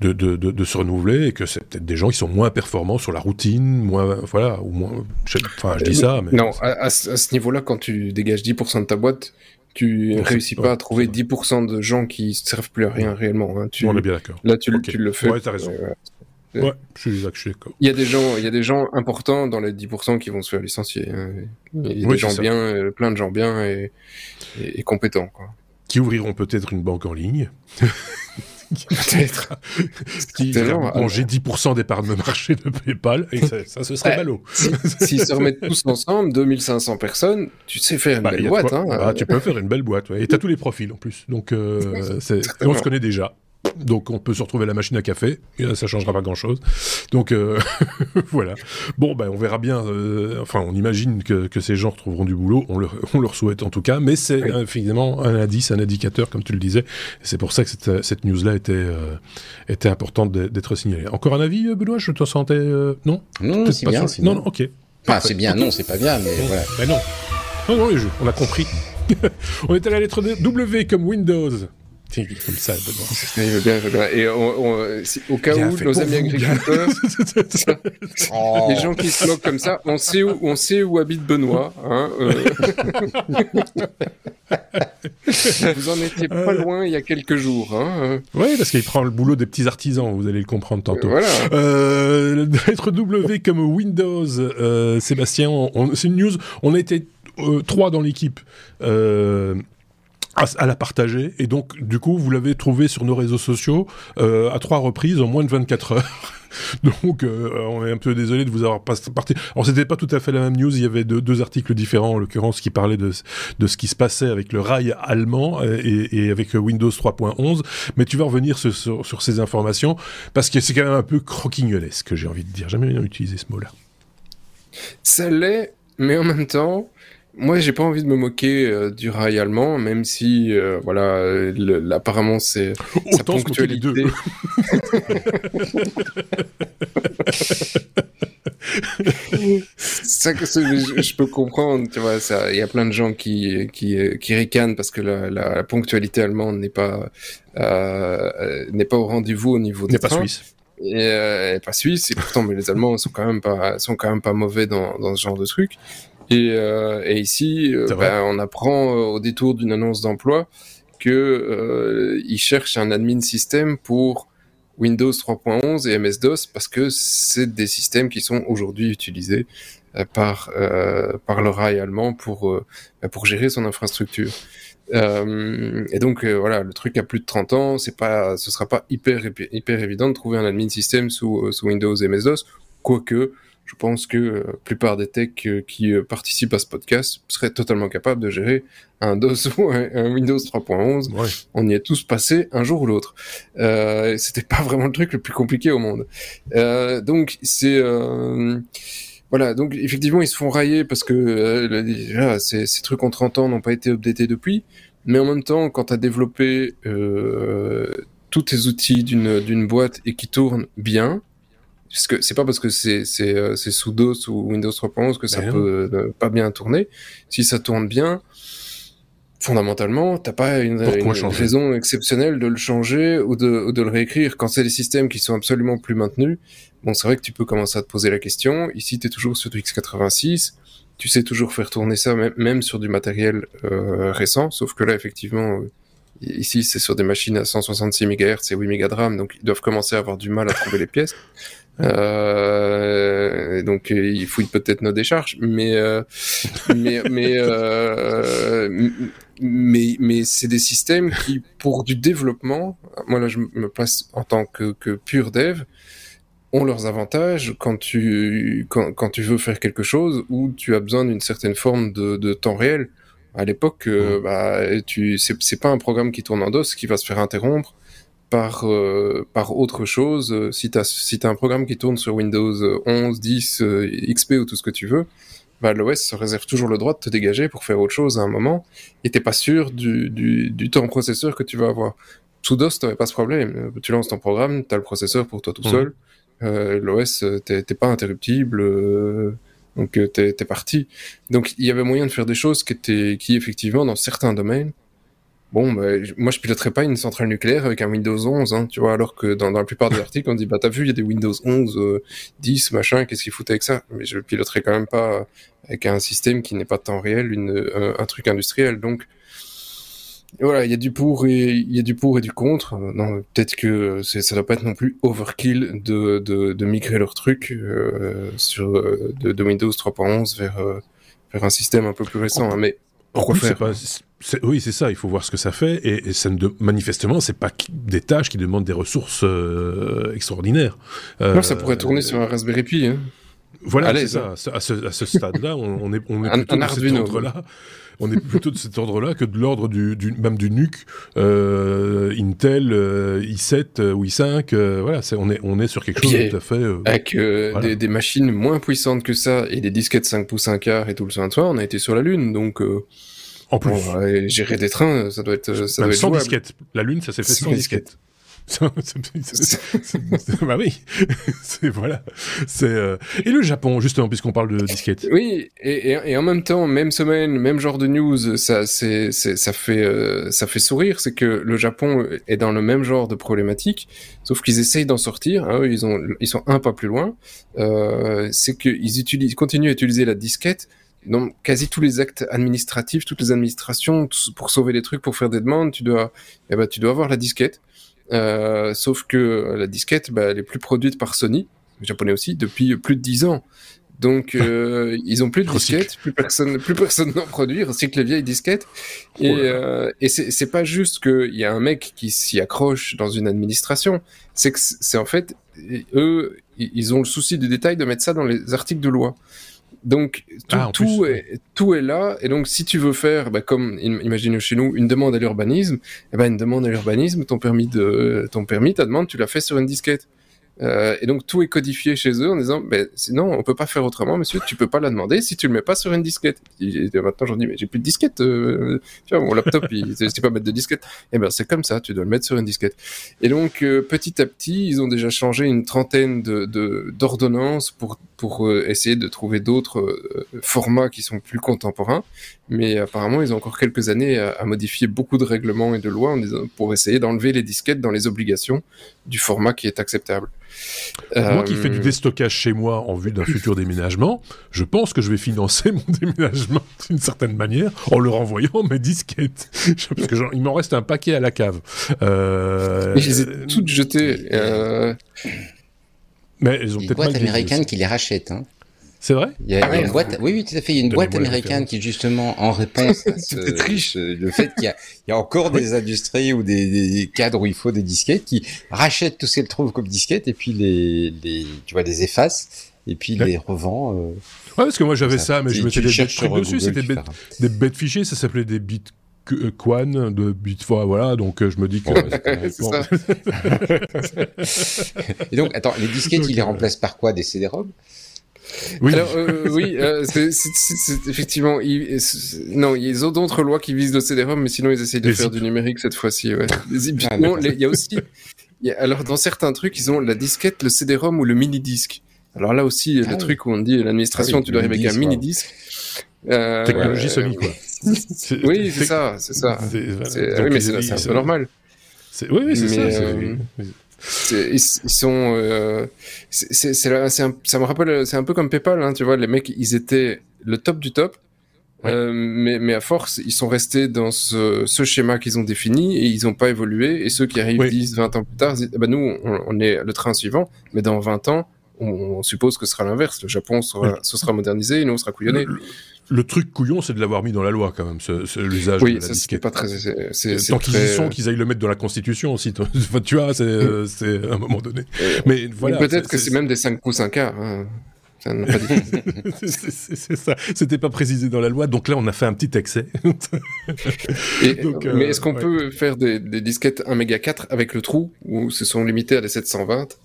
de, de, de, de se renouveler et que c'est peut-être des gens qui sont moins performants sur la routine, moins, voilà, ou moins, je, enfin, je dis ça, mais. Non, à, à ce niveau-là, quand tu dégages 10% de ta boîte, tu ne réussis pas à trouver 10% de gens qui ne servent plus à rien réellement. Hein. Tu, on est bien d'accord. Là, tu, okay. tu, le fais. Ouais, t'as raison. Euh, Ouais, je suis d'accord. Il y a des gens, il y a des gens importants dans les 10% qui vont se faire licencier. Hein. Il y a oui, des gens bien, euh, plein de gens bien et, et, et compétents, quoi. Qui ouvriront peut-être une banque en ligne. peut-être. qui manger 10% d'épargne de marché de PayPal, et ça, ça ce serait ballot. S'ils se remettent tous ensemble, 2500 personnes, tu sais faire une bah, belle boîte. Hein, bah, tu peux faire une belle boîte, ouais. Et t'as tous les profils en plus. Donc, euh, on se connaît déjà. Donc on peut se retrouver à la machine à café, et ça changera pas grand-chose. Donc euh, voilà. Bon, ben on verra bien. Euh, enfin, on imagine que, que, ces gens retrouveront du boulot. On leur, on leur souhaite en tout cas, mais c'est oui. finalement un indice, un indicateur, comme tu le disais. C'est pour ça que cette, cette news-là était euh, était importante d'être signalée. Encore un avis, Benoît? Je te sentais non? Non, c'est bien, Non, non, ok. Enfin, c'est bien. Non, c'est pas bien, mais voilà. Ben non. Non, non, les jeux, on a compris. on est à la lettre W comme Windows. Comme ça, Il veut bien, il veut bien. Et on, on, au cas bien où nos amis agriculteurs, oh. les gens qui se moquent comme ça, on sait où, on sait où habite Benoît. Hein, euh... vous en étiez pas loin il y a quelques jours. Hein. Oui, parce qu'il prend le boulot des petits artisans, vous allez le comprendre tantôt. Voilà. Euh, lettre W comme Windows, euh, Sébastien, c'est une news, on euh, trois dans l'équipe. Euh, à, à, la partager. Et donc, du coup, vous l'avez trouvé sur nos réseaux sociaux euh, à trois reprises en moins de 24 heures. donc, euh, on est un peu désolé de vous avoir parti. Alors, c'était pas tout à fait la même news. Il y avait deux, deux articles différents, en l'occurrence, qui parlaient de, de ce qui se passait avec le rail allemand et, et avec Windows 3.11. Mais tu vas revenir sur, sur, sur, ces informations parce que c'est quand même un peu croquignolesque, j'ai envie de dire. Jamais bien utilisé ce mot-là. Ça l'est, mais en même temps, moi, j'ai pas envie de me moquer euh, du rail allemand, même si, euh, voilà, le, apparemment, c'est sa ponctualité. Les deux. ça, je, je, peux comprendre, tu vois, il y a plein de gens qui, qui, qui ricanent parce que la, la, la ponctualité allemande n'est pas, euh, n'est pas au rendez-vous au niveau des pas suisse. Et, euh, et, pas suisse, et pourtant, mais les Allemands sont quand même pas, sont quand même pas mauvais dans, dans ce genre de trucs. Et, euh, et ici, euh, ben, on apprend euh, au détour d'une annonce d'emploi que euh, ils cherchent un admin système pour Windows 3.11 et MS-DOS parce que c'est des systèmes qui sont aujourd'hui utilisés euh, par euh, par le rail allemand pour euh, ben, pour gérer son infrastructure. Euh, et donc voilà, le truc a plus de 30 ans, c'est pas, ce sera pas hyper hyper évident de trouver un admin système sous, sous Windows et MS-DOS, quoique je pense que la plupart des techs qui participent à ce podcast seraient totalement capables de gérer un DOS ou un, Windows 3.11. On y est tous passés un jour ou l'autre. Euh, C'était pas vraiment le truc le plus compliqué au monde. Euh, donc c'est voilà, donc effectivement, ils se font railler parce que euh, ces, ces, trucs en 30 ans n'ont pas été updatés depuis. Mais en même temps, quand tu as développé euh, tous tes outils d'une boîte et qui tournent bien, parce que c'est pas parce que c'est euh, sous DOS ou Windows 3.11 que ça ben peut euh, pas bien tourner. Si ça tourne bien, fondamentalement, t'as pas une, raison exceptionnelle de le changer ou de, ou de le réécrire. Quand c'est des systèmes qui sont absolument plus maintenus, bon, c'est vrai que tu peux commencer à te poser la question. Ici, tu es toujours sur du x86. Tu sais toujours faire tourner ça, même, sur du matériel euh, récent. Sauf que là, effectivement, ici, c'est sur des machines à 166 MHz et 8 MB de RAM. Donc, ils doivent commencer à avoir du mal à trouver les pièces. Euh, donc il fouille peut-être nos décharges, mais euh, mais mais euh, mais mais c'est des systèmes qui pour du développement, moi là je me place en tant que, que pur dev, ont leurs avantages quand tu, quand, quand, tu veux faire quelque chose où tu as besoin d'une certaine forme de, de, temps réel. À l'époque, euh, bah, tu, c'est pas un programme qui tourne en DOS qui va se faire interrompre par, euh, par autre chose. Si tu as, si as un programme qui tourne sur Windows 11, 10, XP ou tout ce que tu veux, bah, l'OS se réserve toujours le droit de te dégager pour faire autre chose à un moment et t'es pas sûr du, du, du temps processeur que tu vas avoir. Sous DOS, t'avais pas ce problème. Tu lances ton programme, tu as le processeur pour toi tout seul. Euh, L'OS, euh, t'es pas interruptible, euh, donc euh, t'es es parti. Donc il y avait moyen de faire des choses qui étaient, qui effectivement dans certains domaines, bon, bah, moi je piloterais pas une centrale nucléaire avec un Windows 11, hein, tu vois, alors que dans, dans, la plupart des articles on dit bah t'as vu il y a des Windows 11, 10, machin, qu'est-ce qu'il foutait avec ça? Mais je piloterais quand même pas avec un système qui n'est pas de temps réel, une, un, un truc industriel, donc voilà, il y a du pour et il y a du pour et du contre. Non, peut-être que ça doit pas être non plus overkill de, de, de migrer leur truc euh, sur euh, de, de, Windows 3.11 vers euh, vers un système un peu plus récent. Hein, mais pourquoi faire? pas, Oui, c'est ça. Il faut voir ce que ça fait et, et ça ne manifestement, c'est pas des tâches qui demandent des ressources euh, extraordinaires. non, ça pourrait tourner sur un Raspberry Pi. Hein. Voilà, c'est ça. À ce, à ce stade-là, on, on, est, on est plutôt un, un cet ordre-là on est plutôt de cet ordre-là que de l'ordre du, du, même du NUC, euh, Intel, euh, i7 euh, ou i5. Euh, voilà, c'est, on est on est sur quelque chose de tout à fait. Euh, avec voilà. des, des, machines moins puissantes que ça et des disquettes 5 pouces 1 quart et tout le soin de soi, on a été sur la Lune, donc. en plus, bon, gérer des trains, ça doit être ça même doit être sans disquette. La Lune, ça s'est fait sans, disquette bah oui, c'est voilà. C'est euh... et le Japon justement puisqu'on parle de disquette. Oui, et, et, et, en même temps, même semaine, même genre de news, ça c'est ça fait euh, ça fait sourire, c'est que le Japon est dans le même genre de problématique, sauf qu'ils essayent d'en sortir. Hein, ils ont ils sont un pas plus loin. Euh, c'est qu'ils utilisent continuent à utiliser la disquette dans quasi tous les actes administratifs, toutes les administrations, pour sauver les trucs, pour faire des demandes, tu dois, eh ben, tu dois avoir la disquette. Euh, sauf que la disquette, bah, elle est plus produite par Sony, japonais aussi, depuis plus de 10 ans. Donc euh, ils ont plus de disquettes, plus personne, plus personne n'en produit, recycle les vieilles disquettes. Et, euh, et c'est pas juste qu'il y a un mec qui s'y accroche dans une administration, c'est que c'est en fait eux, ils ont le souci du détail de mettre ça dans les articles de loi. Donc tout, ah, tout, est, tout, est, là, et donc si tu veux faire, bah, comme imaginez chez nous, une demande à l'urbanisme, eh ben une demande à l'urbanisme, ton permis de ton permis, ta demande, tu l'as fait sur une disquette. Euh, et donc tout est codifié chez eux en disant, ben sinon on peut pas faire autrement, monsieur, tu peux pas la demander si tu le mets pas sur une disquette. Et maintenant j'en dis, mais j'ai plus de disquette, euh, tu mon laptop, il sait pas mettre de disquette. Et eh ben c'est comme ça, tu dois le mettre sur une disquette. Et donc euh, petit à petit, ils ont déjà changé une trentaine de d'ordonnances pour pour euh, essayer de trouver d'autres formats qui sont plus contemporains. Mais apparemment, ils ont encore quelques années à modifier beaucoup de règlements et de lois pour essayer d'enlever les disquettes dans les obligations du format qui est acceptable. Moi qui fais du euh, déstockage chez moi en vue d'un futur déménagement, je pense que je vais financer mon déménagement d'une certaine manière en leur envoyant mes disquettes. Parce que genre, il m'en reste un paquet à la cave. Euh... Mais je les ai toutes jetées. Euh... Mais elles ont peut-être boîtes américaines qui les rachètent. Hein. C'est vrai il y, a, ah une boîte, oui, oui, tout à fait. Il y a une boîte américaine qui, justement, en réponse à ce, triche. le fait qu'il y, y a, encore des industries ou des, des, cadres où il faut des disquettes qui rachètent tout ce qu'elles trouvent comme disquettes et puis les, les, tu vois, les effacent et puis les revend. ouais, parce que moi j'avais ça, mais je mettais des trucs dessus, c'était des bêtes fichiers, ça s'appelait des bits Quan de Bitfoy, voilà, donc je me dis que. et donc, attends, les disquettes, ils les remplacent par quoi? Des CD-ROM? Oui, Alors, euh, oui euh, c'est effectivement, ils, non, ils ont d'autres lois qui visent le CD-ROM, mais sinon ils essayent de faire du numérique cette fois-ci. Ouais. Ah, il y a aussi, alors dans certains trucs, ils ont la disquette, le CD-ROM ou le mini-disque. Alors là aussi, le ah truc où on dit l'administration, ah tu dois arriver avec un mini-disque. Euh, Technologie Sony, quoi. oui, c'est ça, c'est ça. Oui, mais c'est normal. Oui, oui, c'est ça. Ils, sont, euh, c'est, ça me rappelle, c'est un peu comme PayPal, hein, tu vois, les mecs, ils étaient le top du top, euh, mais, mais à force, ils sont restés dans ce, ce schéma qu'ils ont défini et ils n'ont pas évolué. Et ceux qui arrivent 10, 20 ans plus tard, disent, bah, nous, on, est le train suivant, mais dans 20 ans, on, suppose que ce sera l'inverse. Le Japon sera, ce sera modernisé et nous, on sera couillonné le truc couillon, c'est de l'avoir mis dans la loi quand même, l'usage oui, de la disquette. pas très. Tant qu'ils y sont, qu'ils aillent le mettre dans la Constitution aussi. tu vois, c'est à un moment donné. Mais voilà. Peut-être que c'est même des 5 coups 5 quarts. Hein. c'est ça. C'était pas précisé dans la loi, donc là on a fait un petit excès. donc, mais est-ce qu'on peut faire des, disquettes 1 méga 4 avec le trou ou se sont limités à des 720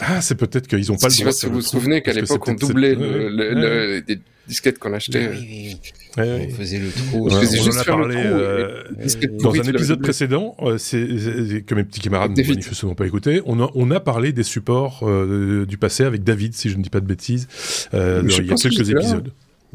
Ah, c'est peut-être qu'ils ont pas le droit. Si vous vous souvenez qu'à l'époque on doublait le, les disquettes qu'on achetait. Oui, On faisait le trou. on, en a parlé euh, dans un épisode précédent, euh, c'est que mes petits camarades n'ont manifestement pas écouté. On a, on a parlé des supports euh, du passé avec David, si je ne dis pas de bêtises, il y a quelques épisodes.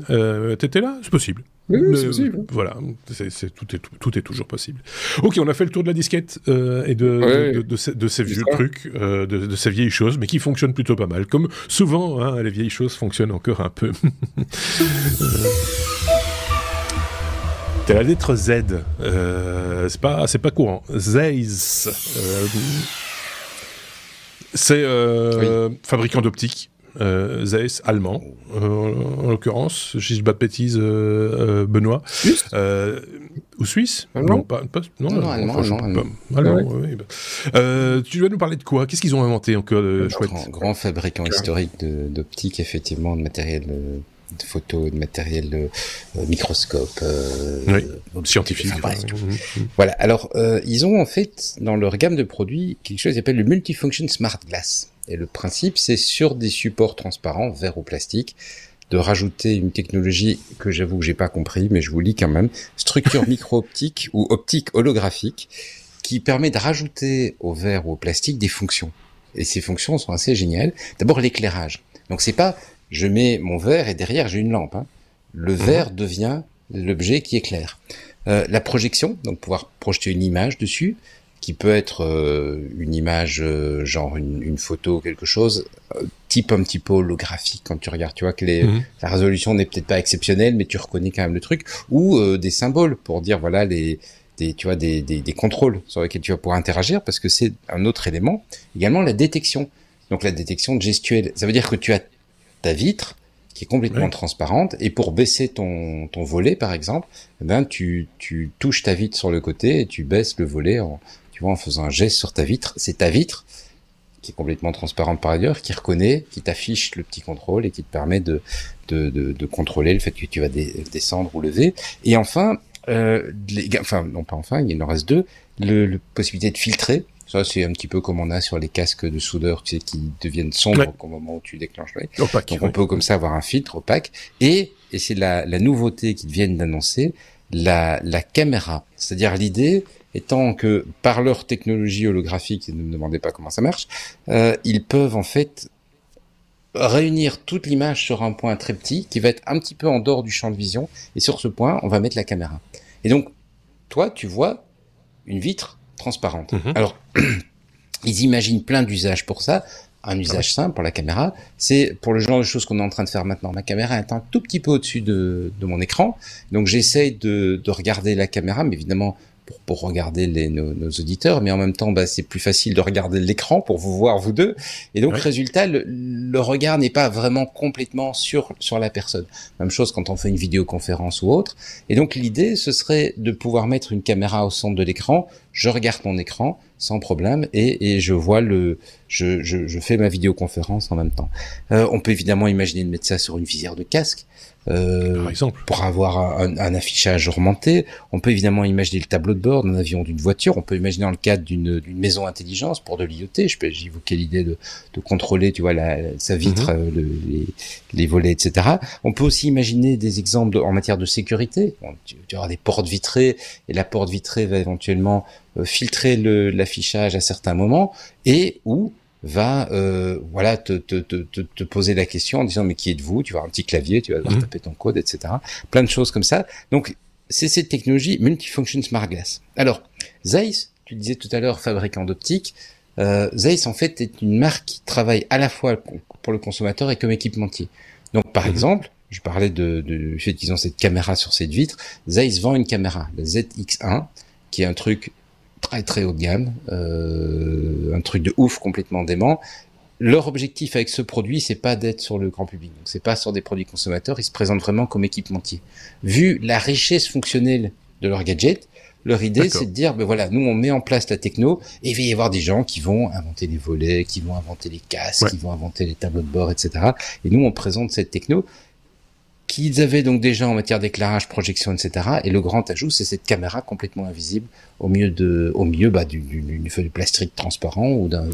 Euh, T'étais là? C'est possible. Oui, c'est possible. Voilà, c'est tout, est, tout est toujours possible. Ok, on a fait le tour de la disquette euh, et de, de, de, de, ces, vieux trucs, euh, de, ces vieilles choses, mais qui fonctionnent plutôt pas mal. Comme souvent, hein, les vieilles choses fonctionnent encore un peu. T'as la lettre Z. Euh, c'est pas, pas courant. Zeiss. Euh, c'est euh, fabricant d'optique euh, Zeiss allemand, euh, en l'occurrence, si je dis pas de bêtises, euh, Benoît. Suisse Ou Suisse Non, pas, non, non, allemand. tu vas nous parler de quoi? Qu'est-ce qu'ils ont inventé encore de chouette? grand, grand, fabricant historique d'optique, effectivement, de matériel de photos, de matériel de microscope, oui, scientifique. Voilà. Alors, ils ont en fait dans leur gamme de produits quelque chose qu'ils appellent le multifunction smart glass. Et le principe, c'est sur des supports transparents, verre ou plastique, de rajouter une technologie que j'avoue que j'ai pas compris, mais je vous lis quand même, structure micro-optique ou optique holographique, qui permet de rajouter au verre ou au plastique des fonctions. Et ces fonctions sont assez géniales. D'abord l'éclairage. Donc c'est pas je mets mon verre et derrière j'ai une lampe. Hein. Le mhm. verre devient l'objet qui éclaire. Euh, la projection, donc pouvoir projeter une image dessus qui peut être euh, une image euh, genre une, une, photo quelque chose euh, type un petit peu holographique quand tu regardes. Tu vois que les, mhm. la résolution n'est peut-être pas exceptionnelle mais tu reconnais quand même le truc. Ou des symboles pour dire voilà les des tu vois des, des, des, contrôles sur lesquels tu vas pouvoir interagir parce que c'est un autre élément. Également la détection. Donc la détection gestuelle. Ça veut dire que tu as ta vitre qui est complètement transparente et pour baisser ton, ton volet par exemple eh ben tu, tu touches ta vitre sur le côté et tu baisses le volet en, tu vois, en faisant un geste sur ta vitre, c'est ta vitre qui est complètement transparente par ailleurs, qui reconnaît, qui t'affiche le petit contrôle et qui te permet de, de, de, de contrôler le fait que tu vas descendre ou lever. Et enfin, euh, les, enfin non pas enfin, il en reste deux, le, possibilité de filtrer. Ça, c'est un petit peu comme on a sur les casques de soudeur, tu sais, qui deviennent sombres au moment où tu déclenches. Opaque, Donc, on peut comme ça avoir un filtre opaque. Et, et c'est la, la nouveauté qu'ils viennent d'annoncer, la, la caméra. C'est-à-dire l'idée, étant que par leur technologie holographique, et ne me demandez pas comment ça marche, euh, ils peuvent en fait réunir toute l'image sur un point très petit qui va être un petit peu en dehors du champ de vision et sur ce point on va mettre la caméra. Et donc toi tu vois une vitre transparente. Mhm. Alors ils imaginent plein d'usages pour ça. Un usage simple pour la caméra, c'est pour le genre de choses qu'on est en train de faire maintenant. Ma caméra est un tout petit peu au-dessus de, de mon écran, donc j'essaye de, de regarder la caméra, mais évidemment pour, regarder les, nos, auditeurs, mais en même temps, bah, c'est plus facile de regarder l'écran pour vous voir vous deux. Et donc, résultat, le, regard n'est pas vraiment complètement sur sur la personne. Même chose quand on fait une vidéoconférence ou autre. Et donc, l'idée, ce serait de pouvoir mettre une caméra au centre de l'écran. Je regarde mon écran sans problème et, et je vois le je, je, je fais ma vidéoconférence en même temps. Euh, on peut évidemment imaginer de mettre ça sur une visière de casque. Euh, Par exemple. pour avoir un, un, affichage augmenté. On peut évidemment imaginer le tableau de bord d'un avion, d'une voiture. On peut imaginer dans le cadre d'une maison intelligence pour de l'IoT. Je peux j'évoquais l'idée de, de contrôler, tu vois, la, sa vitre, mhm. euh, les, les, volets, etc. On peut aussi imaginer des exemples en matière de sécurité. tu, tu auras des portes vitrées et la porte vitrée va éventuellement euh, filtrer l'affichage à certains moments et où va euh, voilà te, te, te, te, poser la question en disant mais qui êtes-vous? Tu vas un petit clavier, tu vas devoir mhm. taper ton code, etc. Plein de choses comme ça. Donc c'est cette technologie Multifunction Smart Glass. Alors Zeiss, tu disais tout à l'heure fabricant d'optique. Euh, Zeiss en fait est une marque qui travaille à la fois pour le consommateur et comme équipementier. Donc par mhm. exemple, je parlais de, de, du fait qu'ils ont cette caméra sur cette vitre. Zeiss vend une caméra, la ZX1, qui est un truc très très haut de gamme, euh, un truc de ouf complètement dément. Leur objectif avec ce produit, c'est pas d'être sur le grand public, donc c'est pas sur des produits consommateurs, ils se présentent vraiment comme équipementier. Vu la richesse fonctionnelle de leur gadget, leur idée, c'est de dire, ben voilà, nous on met en place la techno, et il va y avoir des gens qui vont inventer les volets, qui vont inventer les casques, qui vont inventer les tableaux de bord, etc. Et nous on présente cette techno qu'ils avaient donc déjà en matière d'éclairage, projection, etc. Et le grand ajout, c'est cette caméra complètement invisible au milieu de, au milieu bah, d'une feuille de plastique transparent ou d'un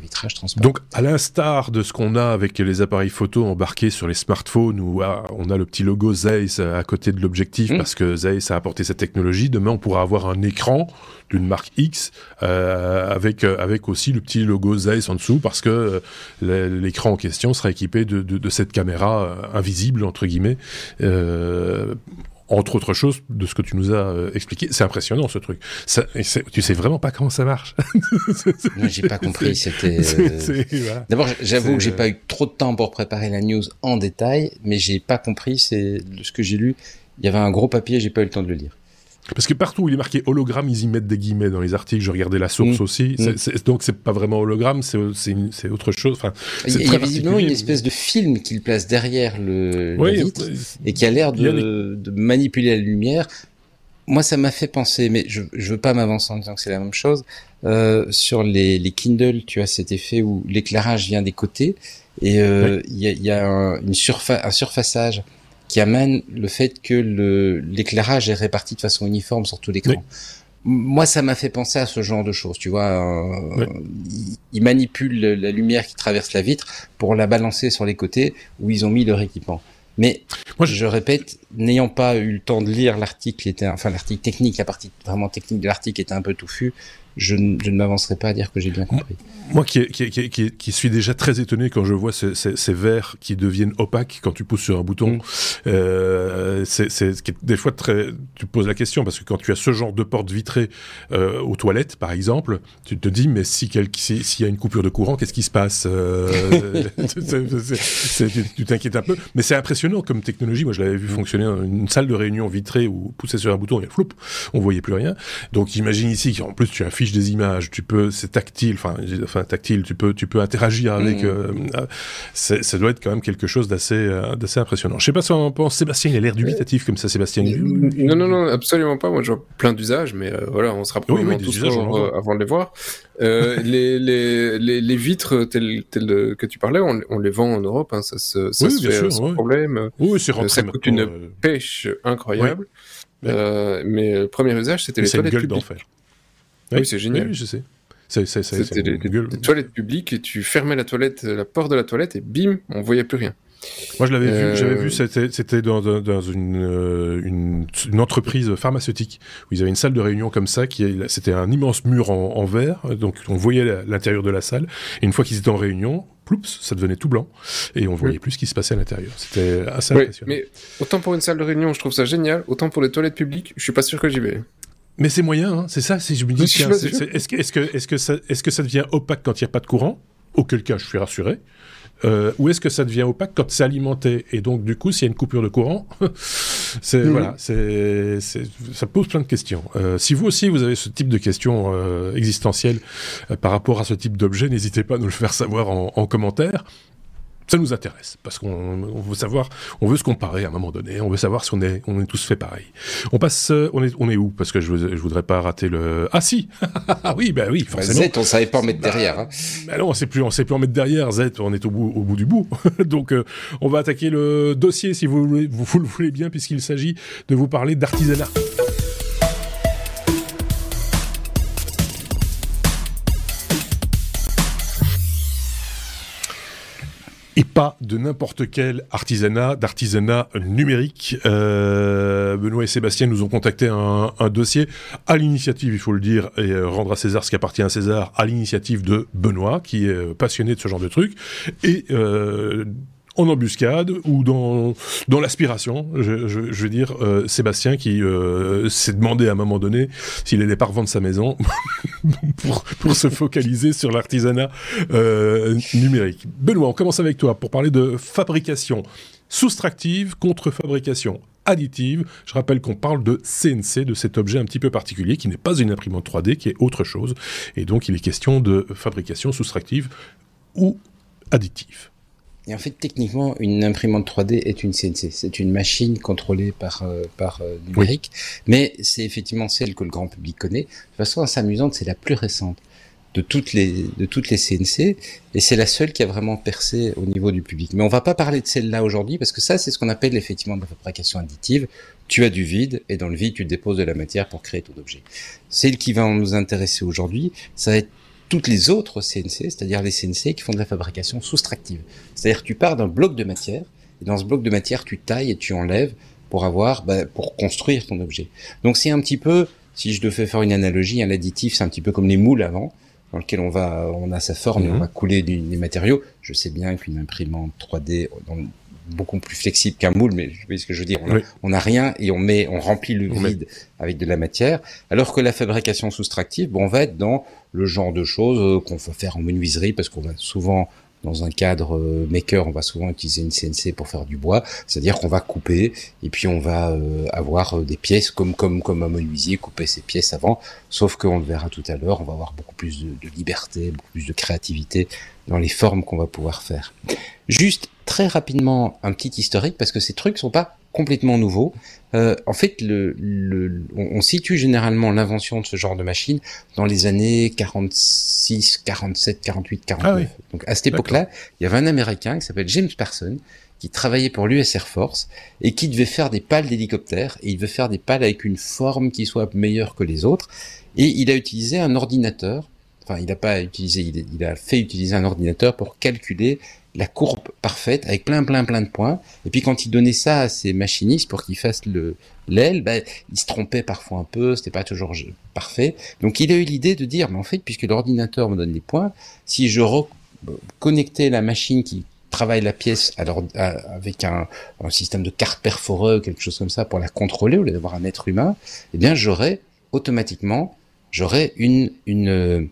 vitrage transparent. Donc, à l'instar de ce qu'on a avec les appareils photo embarqués sur les smartphones où ah, on a le petit logo Zeiss à côté de l'objectif mmh. parce que Zeiss a apporté cette technologie, demain on pourra avoir un écran d'une marque X euh, avec euh, avec aussi le petit logo Zeiss en dessous parce que euh, l'écran en question sera équipé de, de, de cette caméra invisible entre guillemets entre autres choses de ce que tu nous as expliqué. C'est impressionnant ce truc. Ça, tu sais vraiment pas comment ça marche. Moi, j'ai pas compris. C'était. D'abord, j'avoue que j'ai pas eu trop de temps pour préparer la news en détail, mais j'ai pas compris. C'est ce que j'ai lu. Il y avait un gros papier, j'ai pas eu le temps de le lire. Parce que partout où il est marqué hologramme, ils y mettent des guillemets dans les articles. Je regardais la source mm. aussi. Mm. donc c'est pas vraiment hologramme, c'est autre chose. Enfin, il y a visiblement une espèce de film qu'il place derrière le vitre et qui a l'air de, de, manipuler la lumière. Moi, ça m'a fait penser, mais je, je veux pas m'avancer en disant que c'est la même chose. Euh, sur les, les Kindle, tu as cet effet où l'éclairage vient des côtés et euh, il y a, y a un, une surfa un surfaçage qui amène le fait que l'éclairage est réparti de façon uniforme sur tout l'écran. Moi, ça m'a fait penser à ce genre de choses. Tu vois, euh, ils, manipulent la lumière qui traverse la vitre pour la balancer sur les côtés où ils ont mis leur équipement. Mais Moi, je... répète, n'ayant pas eu le temps de lire l'article, était, enfin l'article technique, la partie vraiment technique de l'article était un peu touffue je, ne m'avancerai pas à dire que j'ai bien compris. Moi qui, qui, qui, qui, suis déjà très étonné quand je vois ces, ces, ces, verres qui deviennent opaques quand tu pousses sur un bouton, mm. euh, c'est des fois très... Tu poses la question parce que quand tu as ce genre de porte vitrée euh, aux toilettes, par exemple, tu te dis mais si s'il y a une coupure de courant, qu'est-ce qui se passe euh, Tu t'inquiètes un peu, mais c'est impressionnant comme technologie. Moi, je l'avais vu mm. fonctionner dans une salle de réunion vitrée où pousser sur un bouton et floup, on voyait plus rien. Donc imagine ici qu'en plus tu as des images, tu peux, c'est tactile, enfin, enfin tactile, tu peux, tu peux interagir avec. Mmh. Euh, euh, ça doit être quand même quelque chose d'assez, euh, d'assez impressionnant. Je sais pas si on pense. Sébastien, il a l'air dubitatif comme ça, Sébastien. Non, non, non, absolument pas. Moi, je vois plein d'usages, mais voilà, on sera probablement tous avant de les voir. les, les, les, vitres telles, telles que tu parlais, on, les vend en Europe, hein, ça se, ça se fait sans problème. Oui, c'est Ça coûte une pêche incroyable. mais le premier usage, c'était les toilettes publiques. Oui, c'est génial. Oui, je sais. C'était des, toilettes publiques et tu fermais la toilette, la porte de la toilette et bim, on voyait plus rien. Moi, je l'avais vu, j'avais vu, euh, c'était dans, dans une, euh, une, une, entreprise pharmaceutique où ils avaient une salle de réunion comme ça, qui c'était un immense mur en, en, verre, donc on voyait l'intérieur de la salle. Et une fois qu'ils étaient en réunion, ploups, ça devenait tout blanc et on voyait plus ce qui se passait à l'intérieur. C'était assez impressionnant. Mais autant pour une salle de réunion, je trouve ça génial, autant pour les toilettes publiques, je suis pas sûr que j'y vais. Mais c'est moyen, hein, c'est ça. Si je me dis, est-ce que, est-ce que, est-ce que ça, est-ce que ça devient opaque quand il n'y a pas de courant? Auquel cas, je suis rassuré. Euh, ou est-ce que ça devient opaque quand c'est alimenté? Et donc, du coup, s'il y a une coupure de courant, c'est mhm. voilà, c'est, ça pose plein de questions. Euh, si vous aussi vous avez ce type de questions euh, existentielles euh, par rapport à ce type d'objet, n'hésitez pas à nous le faire savoir en, en commentaire. Ça nous intéresse parce qu'on veut savoir, on veut se comparer à un moment donné, on veut savoir si on est, on est tous fait pareil. On passe, on est, on est où? Parce que je, je voudrais pas rater le. Ah si, ah oui, bah oui, forcément. Z, on savait pas en mettre bah, derrière. Hein. Bah non, on sait plus, on sait plus en mettre derrière. Z, on est au bout, au bout du bout. Donc, euh, on va attaquer le dossier si vous le voulez bien, puisqu'il s'agit de vous parler d'artisanat. Et pas de n'importe quel artisanat, d'artisanat numérique. Euh, Benoît et Sébastien nous ont contacté un, dossier à l'initiative, il faut le dire, et euh, rendre à César ce qui appartient à César, à l'initiative de Benoît, qui est passionné de ce genre de trucs, et euh, en embuscade ou dans dans l'aspiration. Je, je, je, veux dire euh, Sébastien qui euh, s'est demandé à un moment donné s'il allait pas revendre sa maison pour pour se focaliser sur l'artisanat euh, numérique. Benoît, on commence avec toi pour parler de fabrication soustractive contre fabrication additive. Je rappelle qu'on parle de CNC, de cet objet un petit peu particulier qui n'est pas une imprimante 3D, qui est autre chose. Et donc il est question de fabrication soustractive ou additive. Et en fait, techniquement, une imprimante 3D est une CNC. C'est une machine contrôlée par, euh, par euh, numérique. Mais c'est effectivement celle que le grand public connaît. De façon assez amusante, c'est la plus récente de toutes les, de toutes les CNC. Et c'est la seule qui a vraiment percé au niveau du public. Mais on va pas parler de celle-là aujourd'hui parce que ça, c'est ce qu'on appelle effectivement de la fabrication additive. Tu as du vide et dans le vide, tu déposes de la matière pour créer ton objet. Celle qui va nous intéresser aujourd'hui, ça va être toutes les autres CNC, c'est-à-dire les CNC qui font de la fabrication soustractive. C'est-à-dire que tu pars d'un bloc de matière, et dans ce bloc de matière, tu tailles et tu enlèves pour avoir, bah, pour construire ton objet. Donc c'est un petit peu, si je devais faire une analogie, un additif, c'est un petit peu comme les moules avant, dans lequel on va, on a sa forme et on mhm. va couler des, matériaux. Je sais bien qu'une imprimante 3D, dans, beaucoup plus flexible qu'un moule, mais je sais ce que je veux dire. On n'a rien et on met, on remplit le vide avec de la matière. Alors que la fabrication soustractive, bon, on va être dans le genre de choses euh, qu'on va faire en menuiserie parce qu'on va souvent dans un cadre euh, maker, on va souvent utiliser une CNC pour faire du bois, c'est-à-dire qu'on va couper et puis on va euh, avoir des pièces comme comme comme un menuisier couper ses pièces avant, sauf qu'on le verra tout à l'heure, on va avoir beaucoup plus de, de liberté, beaucoup plus de créativité dans les formes qu'on va pouvoir faire. Juste très rapidement un petit historique parce que ces trucs sont pas complètement nouveaux. Euh, en fait, le, le, on situe généralement l'invention de ce genre de machine dans les années 46, 47, 48, 49. Donc à cette époque-là, il y avait un Américain qui s'appelle James Parson qui travaillait pour l'US Air Force et qui devait faire des pales d'hélicoptères et il devait faire des pales avec une forme qui soit meilleure que les autres et il a utilisé un ordinateur enfin il n'a pas utilisé, il, a fait utiliser un ordinateur pour calculer la courbe parfaite avec plein plein plein de points. Et puis quand il donnait ça à ses machinistes pour qu'ils fassent le l'aile, ben, il se trompait parfois un peu, c'était pas toujours parfait. Donc il a eu l'idée de dire, mais en fait, puisque l'ordinateur me donne les points, si je reconnectais la machine qui travaille la pièce alors avec un, un, système de carte perforée quelque chose comme ça pour la contrôler au lieu d'avoir un être humain, eh bien j'aurais automatiquement j'aurais une une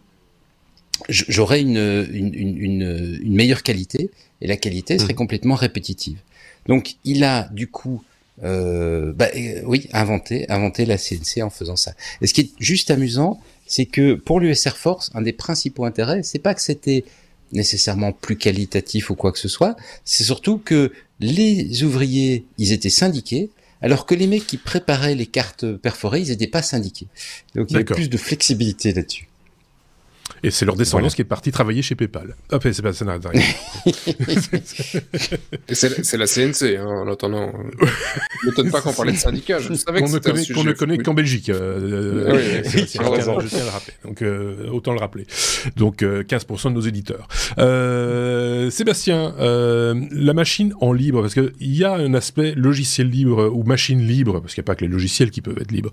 j'aurais une, une, une, une, meilleure qualité et la qualité serait mmh. complètement répétitive. Donc il a du coup euh, bah, euh, oui inventé inventé la CNC en faisant ça. Et ce qui est juste amusant, c'est que pour l'US Air Force, un des principaux intérêts, c'est pas que c'était nécessairement plus qualitatif ou quoi que ce soit, c'est surtout que les ouvriers, ils étaient syndiqués, alors que les mecs qui préparaient les cartes perforées, ils n'étaient pas syndiqués. Donc il y a plus de flexibilité là-dessus. Et c'est leur descendance qui est partie travailler chez PayPal. Ah, c'est pas ça n'a rien. c'est la CNC, hein, en attendant. Ne m'étonne pas qu'on parlait de syndicat. Je savais qu'on ne, ne connaît qu'en Belgique. Euh, oui, je tiens à le rappeler. Donc, euh, autant le rappeler. Donc, 15% euh, de nos éditeurs. Euh, Sébastien, euh, la machine en libre, parce qu'il y a un aspect logiciel libre ou machine libre, parce qu'il n'y a pas que les logiciels qui peuvent être libres,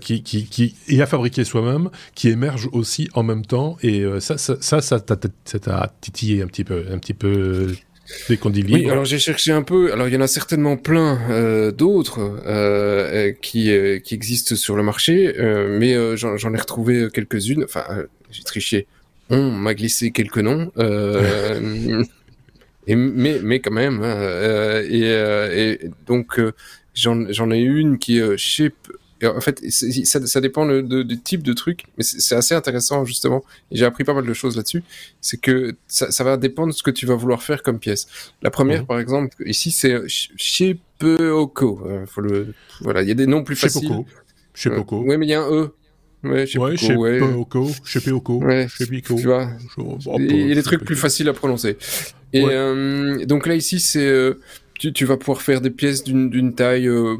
qui, qui, qui est à fabriquer soi-même, qui émerge aussi en même temps. Et euh, ça, ça, ça, ça t'a titillé un petit peu, un petit peu qu'on dit Oui, alors j'ai cherché un peu. Alors il y en a certainement plein euh, d'autres euh, qui qui existent sur le marché, mais j'en ai retrouvé quelques-unes. Enfin, j'ai triché. On m'a glissé quelques noms. et mais mais quand même. Hein, et, et, donc j'en ai une qui est Shape en fait, ça, ça, dépend du type de truc, mais c'est assez intéressant justement. J'ai appris pas mal de choses là-dessus. C'est que ça, ça, va dépendre de ce que tu vas vouloir faire comme pièce. La première, mhm. par exemple, ici, c'est chez Peoco. Euh, faut le, voilà, il y a des noms plus faciles. Poco. Chez Poco. oui, mais il y a un E. Ouais, chez ouais. Tu vois, il y a des trucs plus faciles à prononcer. Et euh, donc là ici, c'est euh, tu, tu, vas pouvoir faire des pièces d'une taille euh,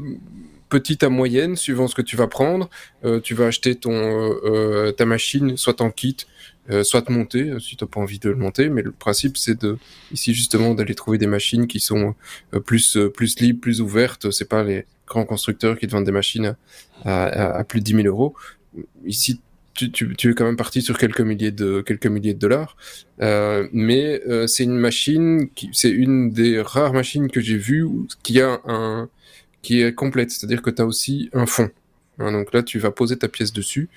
petite à moyenne, suivant ce que tu vas prendre. Euh, tu vas acheter ton euh, ta machine, soit en kit, soit monter, si tu n'as pas envie de le monter. Mais le principe, c'est de ici justement d'aller trouver des machines qui sont plus plus libres, plus ouvertes. C'est pas les grands constructeurs qui te vendent des machines à, plus de 10 000 euros ici, tu, tu, es quand même parti sur quelques milliers de quelques milliers de dollars, euh, mais euh, c'est une machine c'est une des rares machines que j'ai vues qui a un qui est complète, c'est-à-dire que tu as aussi un fond. Hein, donc là, tu vas poser ta pièce dessus.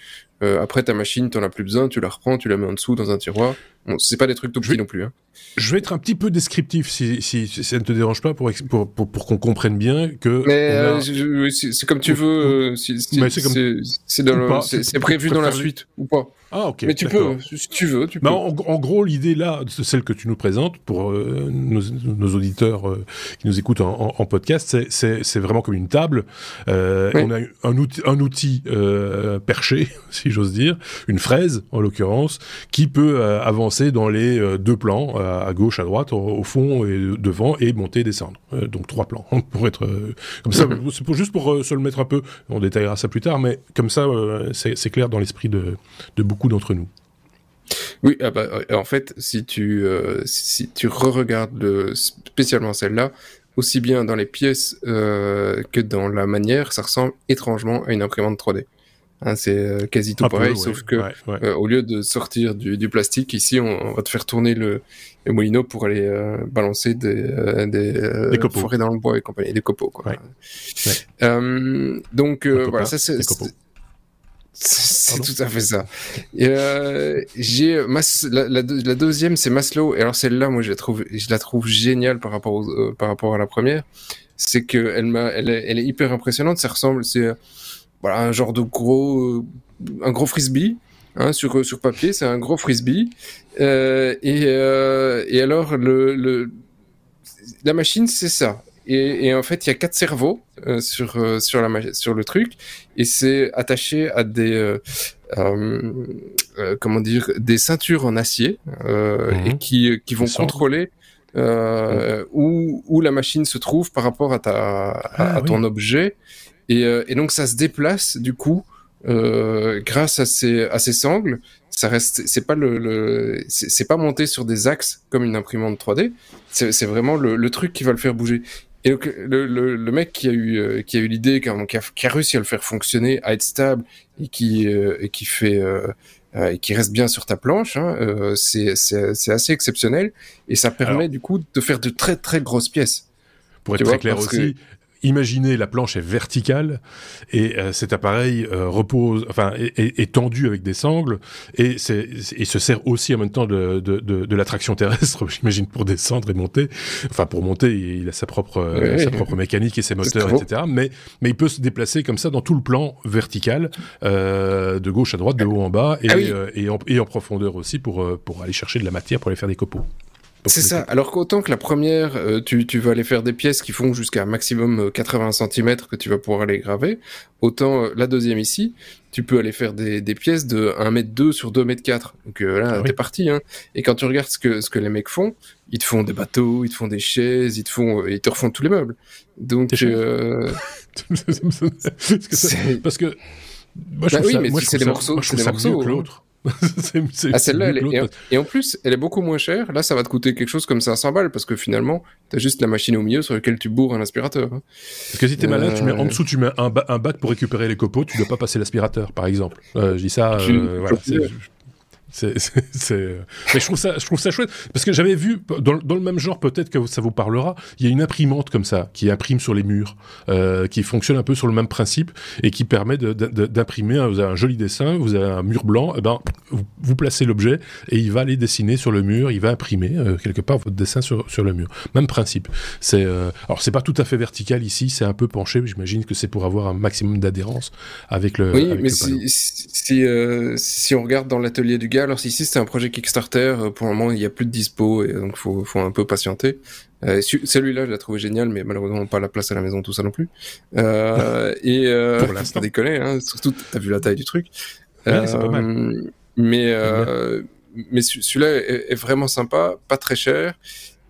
Euh, après, ta machine, tu n'en as plus besoin, tu la reprends, tu la mets en dessous dans un tiroir. Bon, c'est pas des trucs tout petits non plus. Hein. Je vais être un petit peu descriptif si, si, si ça ne te dérange pas pour, pour, pour, pour qu'on comprenne bien que. Mais euh, c'est comme tu veux. c'est prévu dans la suite ou pas. Ah, ok. Mais tu peux, si tu veux. Tu peux. En, en, gros, l'idée là, celle que tu nous présentes pour euh, nos, nos, auditeurs euh, qui nous écoutent en, en podcast, c'est vraiment comme une table. Euh, On a un outil, un outil perché, si j'ose dire, une fraise en l'occurrence, qui peut avancer dans les deux plans, à gauche, à droite, au, fond et devant, et monter descendre. donc trois plans, pour être comme ça. c'est pour, juste pour se le mettre un peu. On détaillera ça plus tard, mais comme ça, c'est clair dans l'esprit de, de beaucoup d'entre nous. Oui, ah bah, euh, en fait, si tu, euh, si tu re-regardes spécialement celle-là, aussi bien dans les pièces euh, que dans la manière, ça ressemble étrangement à une imprimante 3D. Hein, c'est quasi tout pareil, sauf que au lieu de sortir du, plastique, ici, on, va te faire tourner le, le molino pour aller balancer des, des, forêts dans le bois et compagnie, des copeaux. Quoi. donc voilà, ça c'est c'est tout à fait ça. Euh, j'ai la, la, la, deuxième, c'est Maslow. Et alors celle-là, moi, je la trouve, je la trouve géniale par rapport euh, par rapport à la première. C'est que elle m'a, elle, elle, est hyper impressionnante. Ça ressemble, c'est voilà un genre de gros, euh, un gros frisbee. Hein, sur sur papier, c'est un gros frisbee. Euh, et et alors le, le la machine, c'est ça. Et, et, en fait, il y a quatre cerveaux euh, sur euh, sur la sur le truc, et c'est attaché à des euh, comment dire des ceintures en acier et mhm. qui qui vont contrôler où où la machine se trouve par rapport à ta à, ah ton objet, et, et donc ça se déplace du coup grâce à ces à ces sangles. Ça reste c'est pas le, le c'est pas monté sur des axes comme une imprimante 3D c'est vraiment le, le, truc qui va le faire bouger et donc le, le, le mec qui a eu euh, qui a eu l'idée, qui, qui, a, réussi à le faire fonctionner, à être stable et qui euh, et qui fait euh, et qui reste bien sur ta planche, hein, c'est c'est assez exceptionnel et ça permet du coup de faire de très très grosses pièces. Pour être très clair aussi, imaginez la planche est verticale et euh, cet appareil euh, repose, enfin, est, est, tendu avec des sangles et, c'est, et se sert aussi en même temps de, de, de, de l'attraction terrestre, j'imagine, pour descendre et monter. Enfin, pour monter, il a sa propre, euh, sa propre mécanique et ses moteurs, etc. Mais, mais il peut se déplacer comme ça dans tout le plan vertical, de gauche à droite, de haut en bas et, ah et, en, et en profondeur aussi pour, pour aller chercher de la matière pour aller faire des copeaux. C'est ça. Alors qu'autant que la première, euh, tu, tu vas aller faire des pièces qui font jusqu'à un maximum 80 euh, cm que tu vas pouvoir aller graver, autant euh, la deuxième ici, tu peux aller faire des, des pièces de 1 m 2 sur 2 m 4. Donc là, ah t'es parti. Hein. Et quand tu regardes ce que, ce que les mecs font, ils te font des bateaux, ils te font des chaises, ils te font, ils te refont tous les meubles. Donc, parce que moi, je bah oui, mais c'est des morceaux. Que hein. ah, celle-là, et, en plus, elle est beaucoup moins chère. Là, ça va te coûter quelque chose comme 500 balles parce que finalement, t'as juste la machine au milieu sur laquelle tu bourres un aspirateur. Hein. Parce que si t'es malade, tu mets en euh. dessous, tu mets un, bac pour récupérer les copeaux, tu dois pas passer l'aspirateur, par exemple. Euh, je dis ça, euh, voilà, C'est, mais je trouve ça, je trouve ça chouette parce que j'avais vu dans, dans, le même genre, peut-être que ça vous parlera. Il y a une imprimante comme ça qui imprime sur les murs, euh, qui fonctionne un peu sur le même principe et qui permet d'imprimer. Vous avez un joli dessin, vous avez un mur blanc, et eh ben vous, placez l'objet et il va aller dessiner sur le mur, il va imprimer euh, quelque part votre dessin sur, sur le mur. Même principe. C'est euh, alors c'est pas tout à fait vertical ici, c'est un peu penché. J'imagine que c'est pour avoir un maximum d'adhérence avec le. Oui, mais si, si, euh, si, on regarde dans l'atelier du gars, alors ici c'est un projet Kickstarter, euh, pour le moment il n'y a plus de dispo et donc faut, faut un peu patienter. Euh, Celui-là je l'ai trouvé génial, mais malheureusement pas la place à la maison tout ça non plus. Euh, et euh, pour l'instant déconner, hein, surtout t'as vu la taille du truc. Ouais, pas mal. Mais mais celui-là est, est, vraiment sympa, pas très cher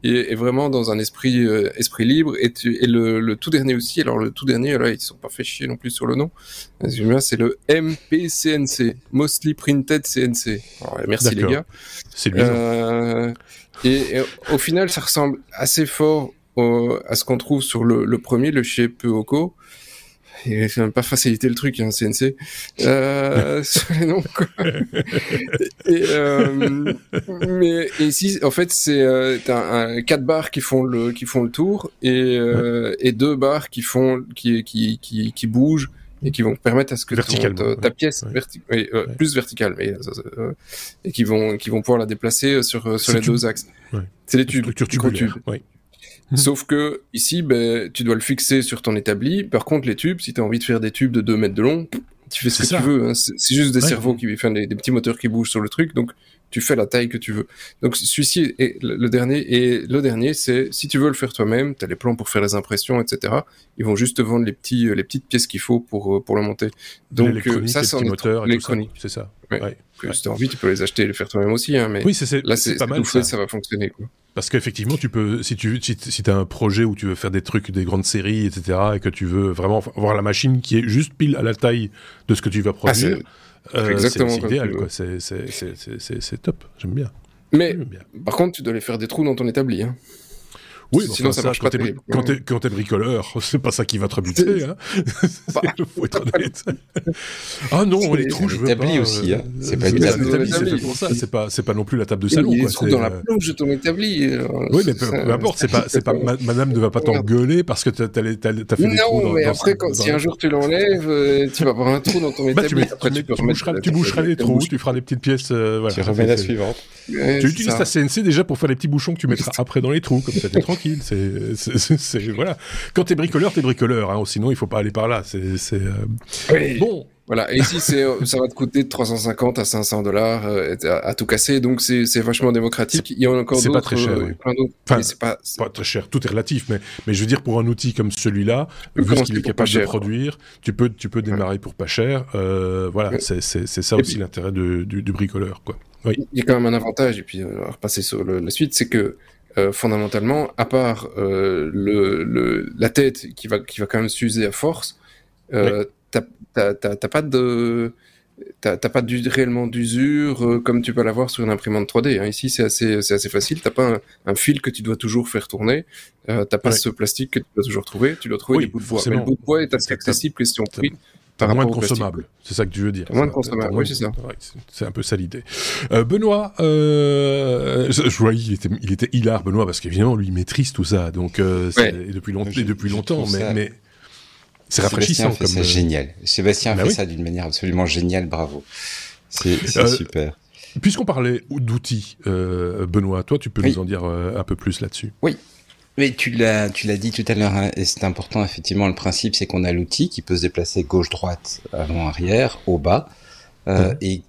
et, vraiment dans un esprit euh, esprit libre. Et, et le, le, tout dernier aussi, alors le tout dernier, là, ils sont pas fait chier non plus sur le nom. C'est le MPCNC, Mostly Printed CNC. Alors, merci les gars. C'est lui. Euh, et, au final, ça ressemble assez fort au, à ce qu'on trouve sur le, le, premier, le chez Peoco il a même pas facilité le truc, hein, CNC. Euh, les noms, quoi. et, euh, mais ici, en fait, c'est euh, un, quatre barres qui font le qui font le tour et, euh, et deux barres qui font qui qui qui, qui bougent et qui vont permettre à ce que ta, ta, pièce oui, euh, plus verticale mais euh, et qui vont qui vont pouvoir la déplacer sur sur les deux axes. C'est les tubes, structure tubes. Oui. Mhm. Sauf que ici, ben, tu dois le fixer sur ton établi. Par contre, les tubes, si tu as envie de faire des tubes de 2 mètres de long, tu fais ce que tu veux. Hein. C'est juste des cerveaux qui font des, des, petits moteurs qui bougent sur le truc. Donc, tu fais la taille que tu veux. Donc, celui-ci est le dernier. Et le dernier, c'est si tu veux le faire toi-même, tu as les plans pour faire les impressions, etc. Ils vont juste te vendre les petits, les petites pièces qu'il faut pour, euh, pour le monter. Donc, euh, ça, c'est l'électronique. C'est ça. Ouais. Ouais. Si tu as envie, tu peux les acheter et les faire toi-même aussi. Hein, mais oui, c'est là, c'est pas mal. ça. ça va fonctionner. Quoi. Parce qu'effectivement, tu peux, si tu si, si as un projet où tu veux faire des trucs, des grandes séries, etc., et que tu veux vraiment avoir la machine qui est juste pile à la taille de ce que tu vas ah, produire, euh, c'est idéal, quoi. C'est top. J'aime bien. Mais, bien. par contre, tu dois aller faire des trous dans ton établi. Hein. Oui, Sinon, ça, marche quand pas es, quand, es, quand t'es bricoleur, c'est pas ça qui va te rebuter. Hein. Bah, faut être honnête. ah non, les trous, je veux pas. aussi. Hein. Euh, c'est pas c'est pour ça. C'est pas, c'est pas non plus la table de salon. Il y a des trous dans la euh, plonge de ton établi. Oui, mais peu, importe. C'est pas, c'est pas, madame ne va pas t'engueuler parce que t'as, fait des trous. Non, mais après, si un jour tu l'enlèves, euh, tu vas avoir un trou dans ton bah, établi. Tu boucheras les trous, tu feras des petites pièces. Tu remets la suivante. Tu utilises ta CNC déjà pour faire les petits bouchons que tu mettras après dans les trous, comme ça t'es tranquille. C'est voilà. Quand t'es bricoleur, t'es bricoleur. Hein, sinon, il faut pas aller par là. C'est oui. bon. Voilà. Et ici, c'est ça va te coûter de 350 à 500 dollars euh, à, tout casser. Donc c'est vachement démocratique. Il y en a encore d'autres. C'est pas très cher. Euh, enfin, c'est pas, pas très cher. Tout est relatif, mais mais je veux dire pour un outil comme celui-là, vu qu'il est capable de produire, tu peux tu peux démarrer pour pas cher. Euh, voilà. C'est c'est ça aussi l'intérêt du, du bricoleur, quoi. Oui. Il y a quand même un avantage, et puis on va repasser sur la suite, c'est que euh, fondamentalement, à part euh, le, le, la tête qui va, qui va quand même s'user à force, euh, oui. t'as pas de t'as pas du, réellement d'usure euh, comme tu peux l'avoir sur une imprimante 3D. Hein. Ici, c'est assez, assez facile. T'as pas un, un, fil que tu dois toujours faire tourner. T'as pas ce plastique que tu dois toujours trouver. Tu dois trouver oui, des bouts de bois. Mais le bout de bois est assez accessible question prix. Par moins de consommables, c'est ça que tu veux dire. Moins de consommables, oui, c'est ça. c'est un peu ça l'idée. Euh, Benoît, euh, je, je voyais, il était, il était hilar, Benoît, parce qu'évidemment, lui, il maîtrise tout ça, donc euh, ouais. depuis, long, depuis longtemps, mais, mais c'est rafraîchissant. Sébastien fait ça génial. Sébastien bah fait oui. ça d'une manière absolument géniale, bravo. C'est euh, super. Puisqu'on parlait d'outils, euh, Benoît, toi, tu peux oui. nous en dire euh, un peu plus là-dessus Oui, mais tu l'as, tu l'as dit tout à l'heure, hein, et c'est important effectivement. Le principe, c'est qu'on a l'outil qui peut se déplacer gauche-droite, avant-arrière, au bas, euh, mmh. et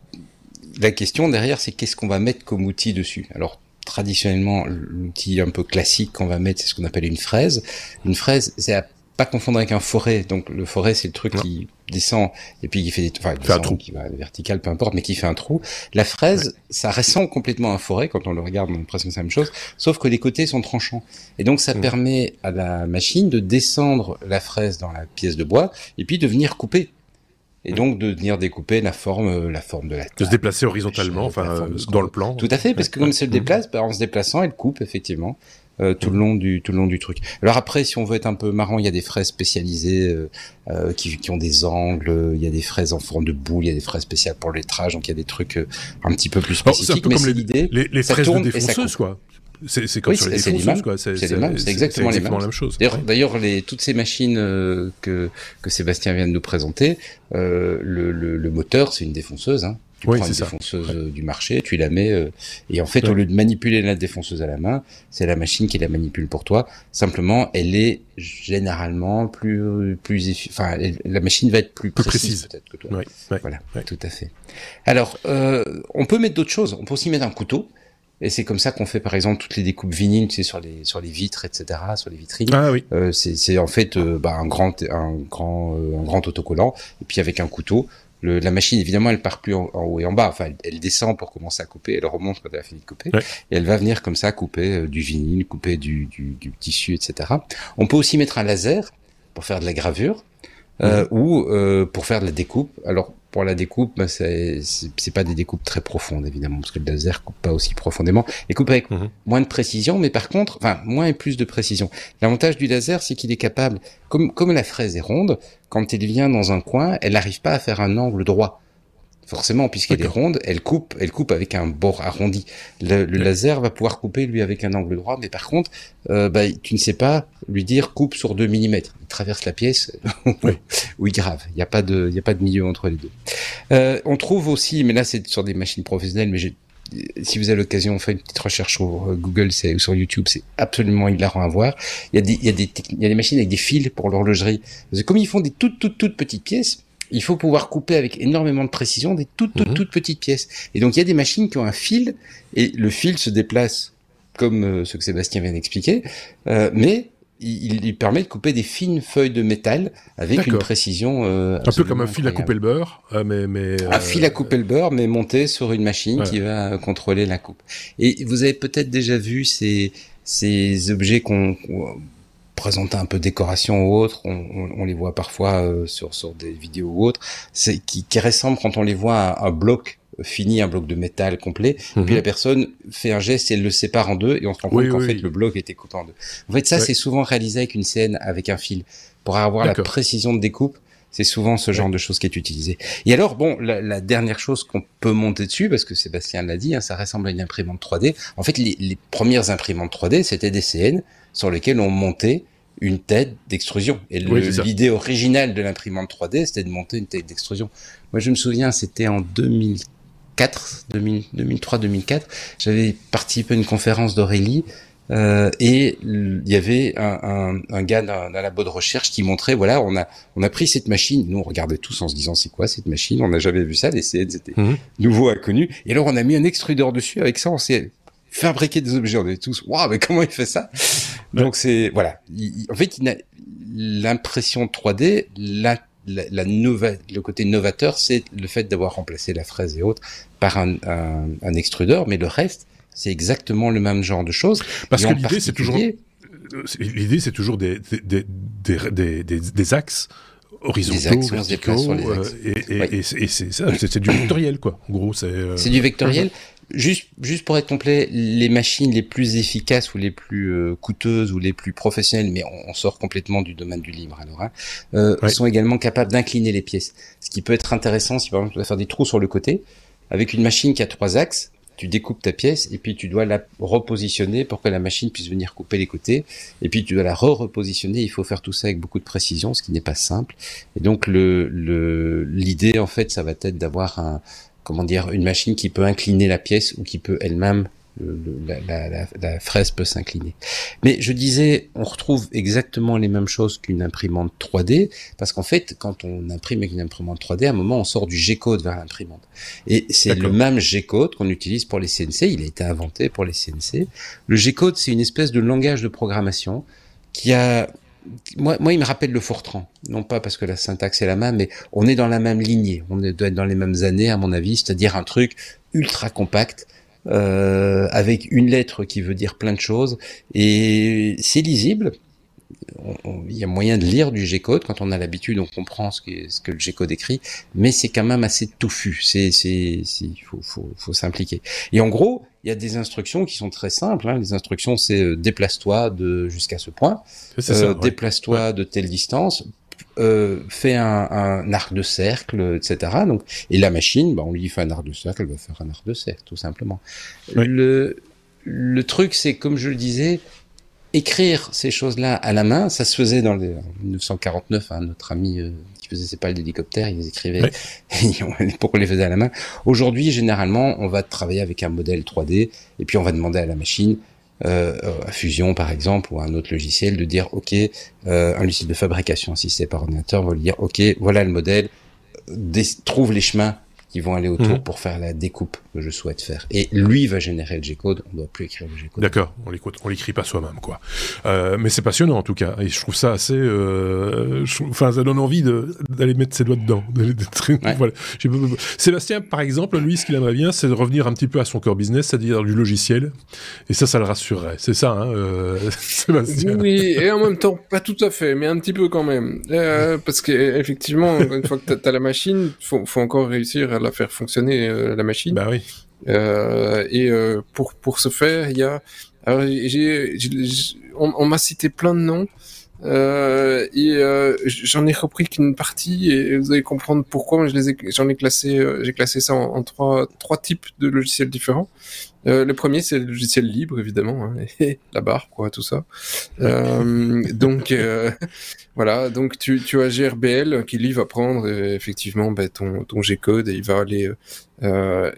la question derrière, c'est qu'est-ce qu'on va mettre comme outil dessus? Alors traditionnellement, l'outil un peu classique qu'on va mettre, c'est ce qu'on appelle une fraise. Une fraise, c'est à pas confondre avec un forêt. Donc le forêt, c'est le truc non. qui descend et puis qui fait des, enfin, fait un trou. qui va vertical, peu importe, mais qui fait un trou. La fraise, ouais. ça ressemble complètement à un forêt quand on le regarde, on a l'impression que c'est la même chose, sauf que les côtés sont tranchants. Et donc ça mmh. permet à la machine de descendre la fraise dans la pièce de bois et puis de venir couper et donc de venir découper la forme, la forme de la table, De se déplacer horizontalement, enfin, euh, dans le plan. Tout à fait, parce que comme elle se déplace, bah, en se déplaçant, elle coupe, effectivement. Euh, tout le long du tout le long du truc. Alors après, si on veut être un peu marrant, il y a des fraises spécialisées euh, euh, qui, qui ont des angles. Il y a des fraises en forme de boule. Il y a des fraises spéciales pour le lettrage. Donc il y a des trucs un petit peu plus spécifiques. c'est un peu comme les, les, les fraises de défonceuse, quoi. C'est comme sur les défonceuses, quoi. C'est exactement, les mêmes. la même chose. D'ailleurs, les toutes ces machines que que Sébastien vient de nous présenter, le, le, le moteur, c'est une défonceuse. Hein. Tu prends une défonceuse euh, du marché, tu la mets, euh, et en fait, au lieu de manipuler la défonceuse à la main, c'est la machine qui la manipule pour toi. Simplement, elle est généralement plus, plus, enfin, la machine va être plus, précise, peut-être que toi. voilà, tout à fait. Alors, euh, on peut mettre d'autres choses. On peut aussi mettre un couteau. Et c'est comme ça qu'on fait par exemple toutes les découpes vinyles, tu sais, sur les sur les vitres, etc., sur les vitrines. Ah oui. Euh, c'est en fait euh, bah, un grand un grand un grand autocollant et puis avec un couteau, la machine, évidemment, elle part plus en, haut et en bas. Enfin, elle, descend pour commencer à couper, elle remonte quand elle a fini de couper, et elle va venir comme ça couper euh, du vinyle, couper du, tissu, etc. On peut aussi mettre un laser pour faire de la gravure. Euh, ou euh, pour faire de la découpe. Alors pour la découpe, bah, c'est pas des découpes très profondes évidemment, parce que le laser coupe pas aussi profondément. Il coupe avec mhm. moins de précision, mais par contre, enfin moins et plus de précision. L'avantage du laser, c'est qu'il est capable, comme comme la fraise est ronde, quand elle vient dans un coin, elle n'arrive pas à faire un angle droit. Forcément, puisqu'elle est ronde, elle coupe, elle coupe avec un bord arrondi. Le, laser va pouvoir couper lui avec un angle droit, mais par contre, euh, bah, tu ne sais pas lui dire coupe sur 2 mm. Il traverse la pièce, oui. grave. Il n'y a pas de, il y a pas de milieu entre les deux. Euh, on trouve aussi, mais là c'est sur des machines professionnelles, mais si vous avez l'occasion, faites une petite recherche sur euh, Google ou sur YouTube, c'est absolument hilarant à voir. Il y a des, il y a des, il y a des machines avec des fils pour l'horlogerie. Comme ils font des toutes, toutes, toutes petites pièces, il faut pouvoir couper avec énormément de précision des toutes, toutes, mhm. toutes petites pièces. Et donc, il y a des machines qui ont un fil, et le fil se déplace comme euh, ce que Sébastien vient d'expliquer, euh, mais il, il, permet de couper des fines feuilles de métal avec une précision. Euh, un peu comme un fil à couper le beurre, euh, mais, mais un fil à couper le beurre, mais monté sur une machine qui va contrôler la coupe. Et vous avez peut-être déjà vu ces ces objets qu'on présenter un peu décoration ou autre, on, on, les voit parfois euh, sur sur des vidéos ou autres, c'est qui, qui ressemblent quand on les voit à un bloc fini, un bloc de métal complet, puis mhm. la personne fait un geste et elle le sépare en deux, et on se rend compte qu'en fait le bloc était coupé en deux. En fait, ça c'est souvent réalisé avec une scène avec un fil pour avoir la précision de découpe. C'est souvent ce genre de choses qui est utilisé. Et alors, bon, la, la dernière chose qu'on peut monter dessus, parce que Sébastien l'a dit, hein, ça ressemble à une imprimante 3D. En fait, les, les premières imprimantes 3D, c'était des CN sur lesquels on montait une tête d'extrusion. Et l'idée originale de l'imprimante 3D, c'était de monter une tête d'extrusion. Moi, je me souviens, c'était en 2004, 2003-2004, j'avais participé à une conférence d'Aurélie, euh, et il y avait un, un, gars d'un labo de recherche qui montrait, voilà, on a on a pris cette machine, nous on regardait tous en se disant c'est quoi cette machine, on n'a jamais vu ça, les CN c'était mhm. nouveau inconnu, et alors on a mis un extrudeur dessus, avec ça on s'est fabriquer des objets. On est tous, waouh, mais comment il fait ça? Donc c'est voilà. en fait, l'impression 3D, la, la, la le côté novateur, c'est le fait d'avoir remplacé la fraise et autres par un, un, extrudeur, mais le reste, c'est exactement le même genre de choses. Parce que l'idée, c'est toujours l'idée, c'est toujours des des, des, des, des, axes horizontaux, verticaux, euh, et, et, et c'est ça, c'est du vectoriel quoi. En gros, c'est. Euh, c'est du vectoriel. Juste, juste pour être complet, les machines les plus efficaces ou les plus euh, coûteuses ou les plus professionnelles, mais on, sort complètement du domaine du libre alors, hein, euh, sont également capables d'incliner les pièces. Ce qui peut être intéressant si par exemple tu dois faire des trous sur le côté, avec une machine qui a trois axes, tu découpes ta pièce et puis tu dois la repositionner pour que la machine puisse venir couper les côtés et puis tu dois la re-repositionner. Il faut faire tout ça avec beaucoup de précision, ce qui n'est pas simple. Et donc le l'idée en fait, ça va être d'avoir un, comment dire, une machine qui peut incliner la pièce ou qui peut elle-même la, fraise peut s'incliner. Mais je disais, on retrouve exactement les mêmes choses qu'une imprimante 3D, parce qu'en fait, quand on imprime avec une imprimante 3D, à un moment, on sort du G-code vers l'imprimante. Et c'est le même G-code qu'on utilise pour les CNC, il a été inventé pour les CNC. Le G-code, c'est une espèce de langage de programmation qui a moi, moi, il me rappelle le Fortran. Non pas parce que la syntaxe est la même, mais on est dans la même lignée. On doit être dans les mêmes années, à mon avis, c'est-à-dire un truc ultra compact, euh, avec une lettre qui veut dire plein de choses, et c'est lisible. Il y a moyen de lire du G-code quand on a l'habitude, on comprend ce que, le G-code écrit, mais c'est quand même assez touffu. C'est, c'est, il faut, faut, faut s'impliquer. Et en gros, il y a des instructions qui sont très simples. Hein. Les instructions, c'est euh, déplace-toi de jusqu'à ce point, euh, déplace-toi de telle distance, euh, fais un, un, arc de cercle, etc. Donc, et la machine, bah, on lui fait un arc de cercle, elle va faire un arc de cercle, tout simplement. Le, le truc, c'est comme je le disais, écrire ces choses-là à la main, ça se faisait dans les, 1949, hein, notre ami euh, qui faisait ses pales d'hélicoptère, il les écrivait pour qu'on les faisait à la main. Aujourd'hui, généralement, on va travailler avec un modèle 3D et puis on va demander à la machine, euh, à Fusion par exemple ou à un autre logiciel, de dire OK, euh, un logiciel de fabrication si c'est par ordinateur, on va lui dire OK, voilà le modèle, trouve les chemins qui vont aller autour mhm. pour faire la découpe que je souhaite faire. Et lui va générer le G-code, on ne doit plus écrire le G-code. D'accord, on l'écoute, on l'écrit pas soi-même, quoi. Euh, mais c'est passionnant en tout cas, et je trouve ça assez, euh, enfin, ça donne envie d'aller mettre ses doigts dedans. voilà. Sébastien, par exemple, lui, ce qu'il aimerait bien, c'est de revenir un petit peu à son core business, c'est-à-dire du logiciel, et ça, ça le rassurerait. C'est ça, hein, euh, Sébastien. Oui, et en même temps, pas tout à fait, mais un petit peu quand même, euh, parce qu'effectivement, une fois que tu as la machine, faut, faut encore réussir à la faire fonctionner euh, la machine. Bah oui. Euh, et euh, pour pour ce faire, il y a alors j'ai on, on m'a cité plein de noms. Euh, et euh, j'en ai repris qu'une partie et vous allez comprendre pourquoi. Je les ai, j'en ai classé, euh, j'ai classé ça en, en, trois trois types de logiciels différents. Euh, le premier, c'est le logiciel libre, évidemment, hein, et la barre, quoi, tout ça. Euh, donc, euh, voilà, donc tu, tu as GRBL qui, lui, va prendre effectivement bah, ton, ton G-code et il va aller...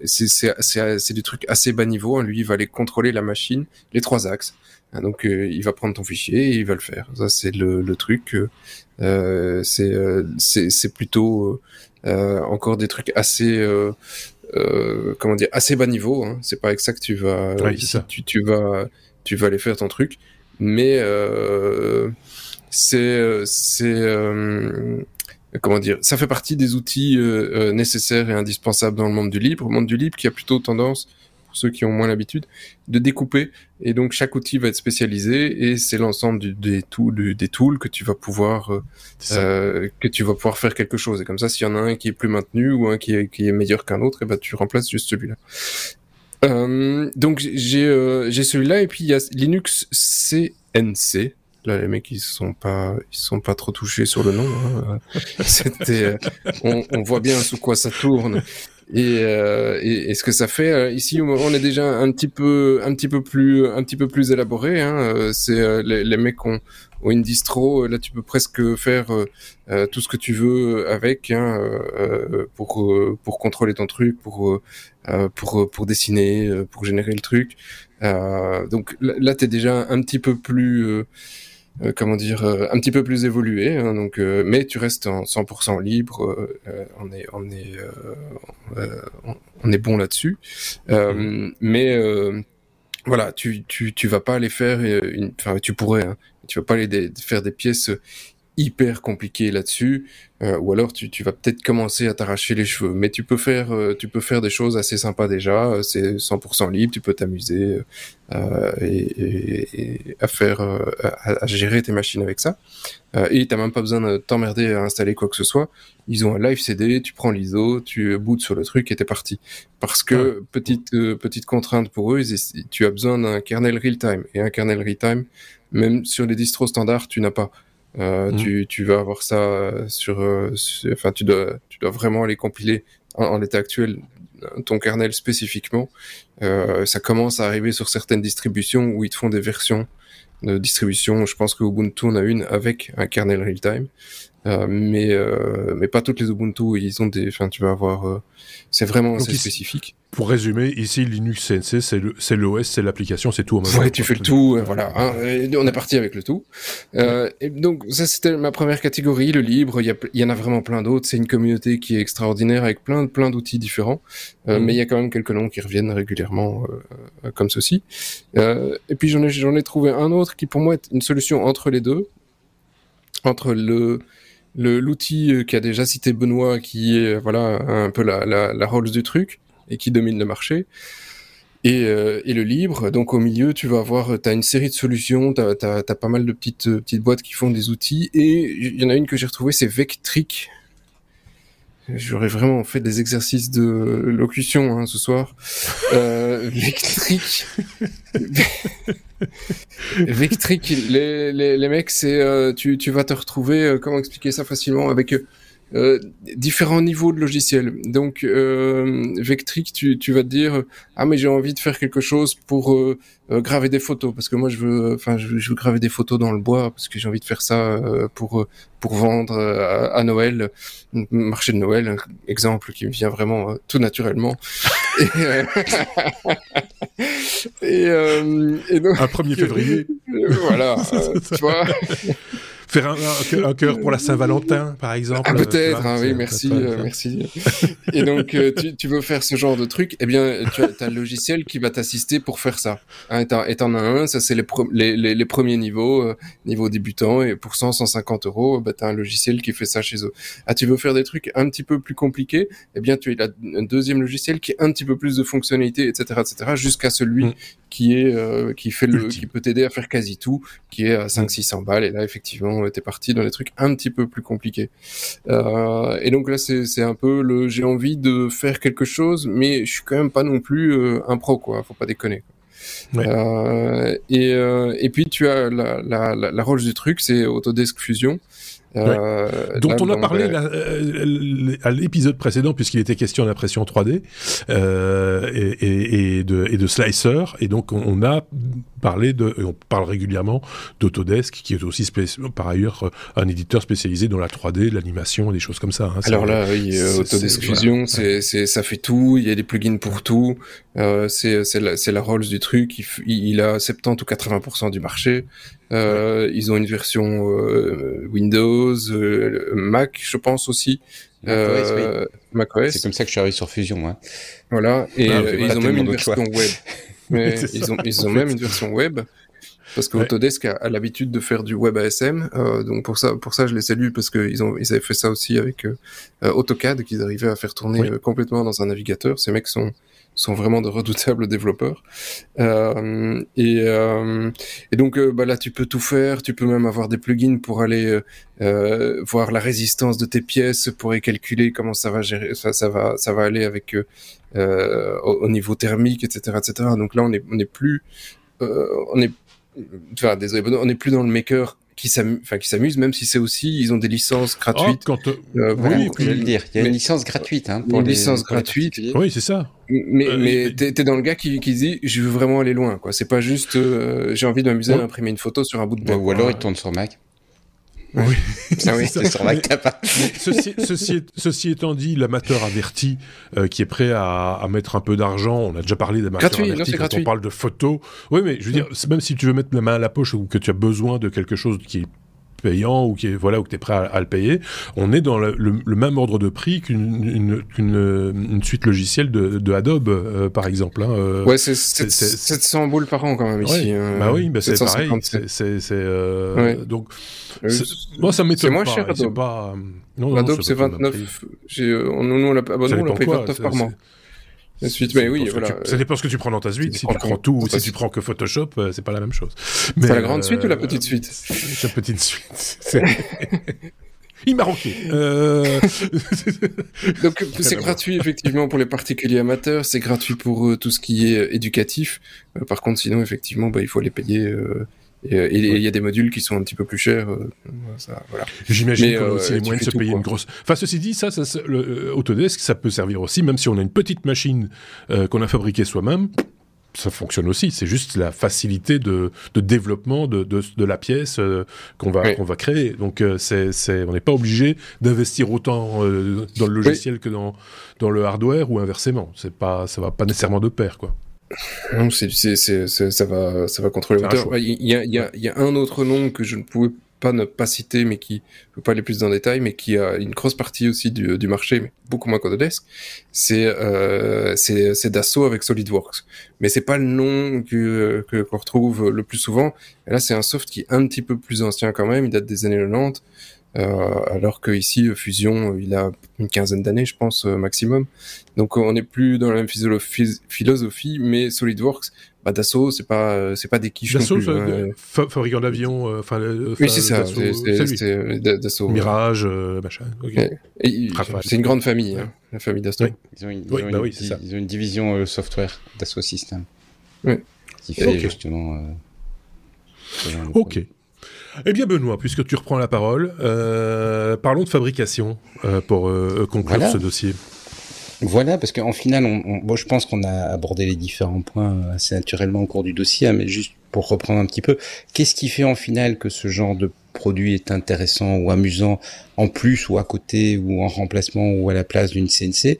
c'est des trucs assez bas niveau, hein. lui, il va aller contrôler la machine, les trois axes. Hein, donc, il va prendre ton fichier et il va le faire. Ça, c'est le, le truc... c'est plutôt... encore des trucs assez euh, comment dire, assez bas niveau. Hein. C'est pas avec ça que tu vas, Tu, tu, vas, tu vas aller faire ton truc, mais euh, c'est, c'est, euh, comment dire, ça fait partie des outils euh, nécessaires et indispensables dans le monde du libre. Le monde du libre qui a plutôt tendance ceux qui ont moins l'habitude, de découper. Et donc chaque outil va être spécialisé et c'est l'ensemble des tools, des tools que tu vas pouvoir euh, euh, que tu vas pouvoir faire quelque chose. Et comme ça, s'il y en a un qui est plus maintenu ou un qui est, qui est meilleur qu'un autre, et ben tu remplaces juste celui-là. Euh, donc j'ai euh, j'ai celui-là et puis il y a Linux CNC. Là, les mecs, ils sont pas, ils sont pas trop touchés sur le nom. Hein. C'était, on, on, voit bien sous quoi ça tourne. Et, euh, et, et, ce que ça fait euh, ici, on est déjà un petit peu, un petit peu plus, un petit peu plus élaboré. Hein. Euh, c'est euh, les, les, mecs ont, ont, une distro. Là, tu peux presque faire tout ce que tu veux avec hein, pour pour contrôler ton truc, pour pour pour dessiner, pour générer le truc. donc là, tu es déjà un petit peu plus euh, comment dire, euh, un petit peu plus évolué. Hein, donc, euh, mais tu restes en 100% libre. on est, on est, on est bon là-dessus. Mmh. Mais voilà, tu, tu, tu vas pas aller faire, une, enfin, tu pourrais, hein, tu vas pas aller faire des pièces hyper compliqué là-dessus, euh, ou alors tu, tu vas peut-être commencer à t'arracher les cheveux. Mais tu peux faire, euh, tu peux faire des choses assez sympas déjà. Euh, c'est 100% libre, tu peux t'amuser euh, et, et, à faire, à, à, gérer tes machines avec ça. et t'as même pas besoin de t'emmerder à installer quoi que ce soit. Ils ont un live CD, tu prends l'ISO, tu bootes sur le truc et t'es parti. Parce que petite petite contrainte pour eux, tu as besoin d'un kernel real time et un kernel real time, même sur les distros standards, tu n'as pas. Euh, mm. tu, tu, vas avoir ça euh, sur, euh, enfin, tu dois, tu dois vraiment aller compiler en, en l'état actuel ton kernel spécifiquement. Euh, ça commence à arriver sur certaines distributions où ils te font des versions de distribution. Je pense que Ubuntu en a une avec un kernel real-time. Euh, mais euh, mais pas toutes les Ubuntu ils ont des enfin tu vas avoir euh, c'est vraiment assez spécifique pour résumer ici Linux CNC c'est le c'est l'OS c'est l'application c'est tout en même ouais tu fais le tout voilà hein, on est parti avec le tout. Et donc ça c'était ma première catégorie le libre il y, a, il y en a vraiment plein d'autres c'est une communauté qui est extraordinaire avec plein plein d'outils différents mm. mais il y a quand même quelques noms qui reviennent régulièrement comme ceci. Et puis j'en ai j'en ai trouvé un autre qui pour moi est une solution entre les deux entre le l'outil euh, qui a déjà cité Benoît, qui est voilà un peu la, la, la Rolls du truc et qui domine le marché. Et, euh, et, le libre. Donc au milieu, tu vas avoir, tu as une série de solutions, tu as, as, pas mal de petites, petites boîtes qui font des outils. Et il y en a une que j'ai retrouvée, c'est Vectric. j'aurais vraiment fait des exercices de locution hein, ce soir. Euh, Vectric, Vectric, les, les, les mecs, c'est euh, tu, tu vas te retrouver. Euh, comment expliquer ça facilement avec euh, différents niveaux de logiciels. Donc, euh, Vectric, tu, tu vas te dire, ah mais j'ai envie de faire quelque chose pour euh, euh, graver des photos, parce que moi je veux, enfin je, veux graver des photos dans le bois, parce que j'ai envie de faire ça pour pour vendre à, Noël, marché de Noël, exemple qui me vient vraiment tout naturellement. et, et, donc, un 1er février. voilà, tu vois. Faire un, un, cœur pour la Saint-Valentin, par exemple. Ah, peut-être, hein, oui, merci, euh, merci. Et donc, euh, tu, tu, veux faire ce genre de truc, eh bien, tu as, as, le logiciel qui va t'assister pour faire ça. Hein, et t'en as un, ça c'est les, les, les, les, premiers niveaux, euh, niveau débutant, et pour 100, 150 euros, bah, tu as un logiciel qui fait ça chez eux. Ah, tu veux faire des trucs un petit peu plus compliqués, eh bien, tu as un deuxième logiciel qui a un petit peu plus de fonctionnalités, etc., etc., jusqu'à celui mm. qui est, euh, qui fait le, qui peut t'aider à faire quasi tout, qui est à 5 600 balles, et là, effectivement, était parti dans des trucs un petit peu plus compliqués. Euh, et donc là, c'est un peu le j'ai envie de faire quelque chose, mais je suis quand même pas non plus euh, un pro, quoi. Faut pas déconner. Euh, et, et puis tu as la, la, la, la du truc, c'est Autodesk Fusion. Euh, dont on a parlé euh, à l'épisode précédent puisqu'il était question d'impression 3D euh, et, et, de, et de slicer. Et donc on, a parlé de et on parle régulièrement d'Autodesk qui est aussi par ailleurs un éditeur spécialisé dans la 3D l'animation des choses comme ça hein. alors là oui, Autodesk Fusion c'est ça fait tout il y a des plugins pour tout. C'est la, la Rolls du truc il, il a 70 ou 80% du marché euh, ils ont une version euh, Windows, euh, Mac, je pense aussi. Mac OS. C'est comme ça que je suis arrivé sur Fusion, moi. Voilà, et ah, ils ont même une version web. ils ont, ils ont même une version web. Parce que Autodesk a, l'habitude de faire du web ASM, euh, donc pour ça, pour ça je les salue parce qu'ils ont, ils avaient fait ça aussi avec euh, AutoCAD qu'ils arrivaient à faire tourner complètement dans un navigateur. Ces mecs sont, sont vraiment de redoutables développeurs. Euh, et, euh, et, donc euh, bah là, tu peux tout faire. Tu peux même avoir des plugins pour aller euh, voir la résistance de tes pièces, pour y calculer comment ça va gérer, ça, ça va, ça va aller avec euh, au, niveau thermique, etc., etc. Donc là, on est, on est plus, on est, enfin, désolé, on n'est plus dans le maker qui s'amusent, même si c'est aussi, ils ont des licences oh, gratuites. quand, euh, oui, je le dire. Il y a une licence gratuite, hein, pour une licence gratuite. Oui, c'est ça. Mais, euh, mais t'es, dans le gars qui, qui dit, je veux vraiment aller loin, quoi. C'est pas juste, euh, j'ai envie de m'amuser à imprimer une photo sur un bout de bois. Ou alors il tourne sur Mac. Oui, ah oui c'est sur Mac ceci, ceci, ceci, étant dit, l'amateur averti qui est prêt à, à, mettre un peu d'argent, on a déjà parlé d'amateur averti quand on parle de photos. Oui, mais je veux dire, même si tu veux mettre la main à la poche ou que tu as besoin de quelque chose qui est payant ou qui est voilà ou que tu es prêt à, le payer, on est dans le, même ordre de prix qu'une une, suite logicielle de, de Adobe euh, par exemple. Hein, euh, ouais, c'est 700 boules par an quand même ici. Hein. bah oui, bah c'est pareil. C'est euh, donc moi ça m'étonne. C'est moins cher Adobe. Pas, non, Adobe c'est 29. on, nous on l'a bah, on paye 29 par mois. La suite, mais oui, voilà. ça dépend ce que tu prends dans ta suite. Si tu prends tout ou si tu prends que Photoshop, euh, c'est pas la même chose. C'est la grande suite ou la euh, petite suite? La petite suite. Il m'a manqué. Euh... Donc c'est gratuit effectivement pour les particuliers amateurs, c'est gratuit pour tout ce qui est éducatif. par contre, sinon effectivement, bah, il faut les payer euh, et il y a des modules qui sont un petit peu plus chers. Euh, voilà. J'imagine qu'on a aussi les moyens de se payer une grosse. Enfin, ceci dit, ça, ça, le Autodesk, ça peut servir aussi, même si on a une petite machine euh, qu'on a fabriquée soi-même. Ça fonctionne aussi. C'est juste la facilité de, de développement de, de, de, la pièce qu'on va qu'on va créer. Donc, c'est, on n'est pas obligé d'investir autant dans le logiciel que dans dans le hardware ou inversement. Pas, ça va pas nécessairement de pair, quoi. Non, c'est, c'est, c'est, ça va, ça va contrôler le moteur. Il y a, il y a, il y a un autre nom que je ne pouvais pas ne pas citer, mais qui, je peux pas aller plus dans le détail, mais qui a une grosse partie aussi du, du marché, mais beaucoup moins qu'Autodesk. C'est, euh, c'est, c'est Dassault avec SolidWorks. Mais c'est pas le nom que, que, qu'on retrouve le plus souvent. Et là, c'est un soft qui est un petit peu plus ancien quand même. Il date des années 90. Euh, alors que ici Fusion, il a une quinzaine d'années, je pense, euh, maximum. Donc on n'est plus dans la même philosophie, mais SolidWorks, bah, Dassault, c'est pas, c'est pas des quiches Dassault, non plus. hein. fabricant d'avions, enfin, Oui, c'est ça. C'est Dassault. Mirage, machin. Okay. C'est une grande famille, hein, la famille Dassault. Oui. Ils ont une, ils ont bah une, ça. Ils ont une division software Dassault Systèmes. Oui. Qui fait okay. justement. ok. Eh bien Benoît, puisque tu reprends la parole, euh, parlons de fabrication euh, pour euh, conclure voilà. ce dossier. Voilà, parce qu'en final, on, on, bon, je pense qu'on a abordé les différents points assez naturellement au cours du dossier, hein, mais juste pour reprendre un petit peu, qu'est-ce qui fait en final que ce genre de produit est intéressant ou amusant en plus ou à côté ou en remplacement ou à la place d'une CNC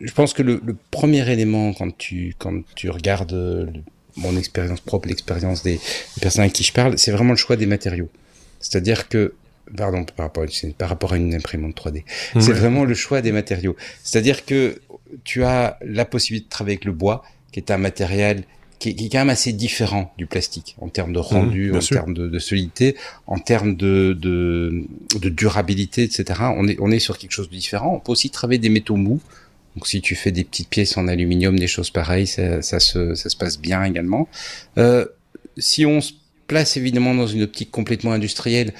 Je pense que le, le, premier élément quand tu quand tu regardes le, mon expérience propre, l'expérience des, des, personnes à qui je parle, c'est vraiment le choix des matériaux. C'est-à-dire que, pardon, par rapport à une, par rapport à une imprimante 3D, ouais. c'est vraiment le choix des matériaux. C'est-à-dire que tu as la possibilité de travailler avec le bois, qui est un matériel qui est, qui est quand même assez différent du plastique en termes de rendu, mmh, en sûr. termes de, de, solidité, en termes de, de, de durabilité, etc. On est, on est sur quelque chose de différent. On peut aussi travailler des métaux mous. Donc si tu fais des petites pièces en aluminium, des choses pareilles, ça, ça, se, ça se passe bien également. Euh, si on se place évidemment dans une optique complètement industrielle,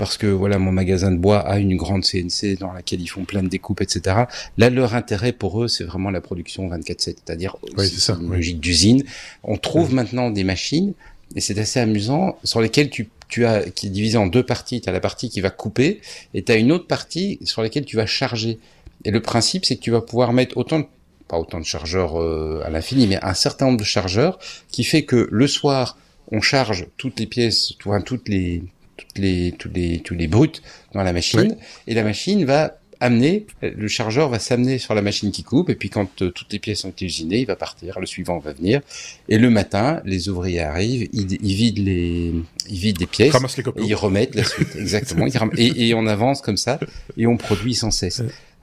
parce que voilà, mon magasin de bois a une grande CNC dans laquelle ils font plein de découpes, etc. Là, leur intérêt pour eux, c'est vraiment la production 24/7, c'est-à-dire oui, c'est une oui. logique d'usine. On trouve oui. maintenant des machines et c'est assez amusant sur lesquelles tu tu as qui est divisé en deux parties. Tu as la partie qui va couper et tu as une autre partie sur laquelle tu vas charger. Et le principe, c'est que tu vas pouvoir mettre autant de, pas autant de chargeurs euh, à l'infini, mais un certain nombre de chargeurs qui fait que le soir, on charge toutes les pièces, toutes les, toutes les, tous les, tous les brutes dans la machine, oui. et la machine va amener, le chargeur va s'amener sur la machine qui coupe, et puis quand euh, toutes les pièces ont été usinées, il va partir, le suivant va venir, et le matin, les ouvriers arrivent, ils, ils vident les, ils vident des pièces, les et ils remettent la suite, exactement, et, et on avance comme ça, et on produit sans cesse.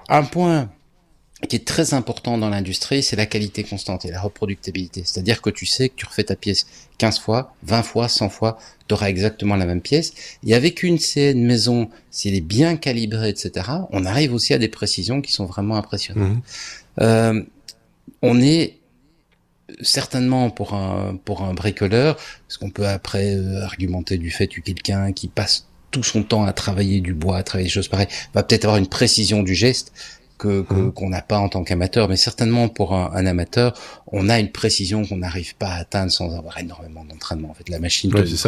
Un point qui est très important dans l'industrie, c'est la qualité constante et la reproductibilité. C'est-à-dire que tu sais que tu refais ta pièce 15 fois, 20 fois, 100 fois, tu auras exactement la même pièce. Et avec une CN maison, si elle est bien calibrée, etc., on arrive aussi à des précisions qui sont vraiment impressionnantes. Mmh. Euh, on est certainement pour un, pour un bricoleur, parce qu'on peut après euh, argumenter du fait que quelqu'un qui passe tout son temps à travailler du bois, à travailler des choses pareilles, va peut-être avoir une précision du geste que qu'on n'a pas en tant qu'amateur, mais certainement pour un, un, amateur, on a une précision qu'on n'arrive pas à atteindre sans avoir énormément d'entraînement. En fait, la machine, ouais, c'est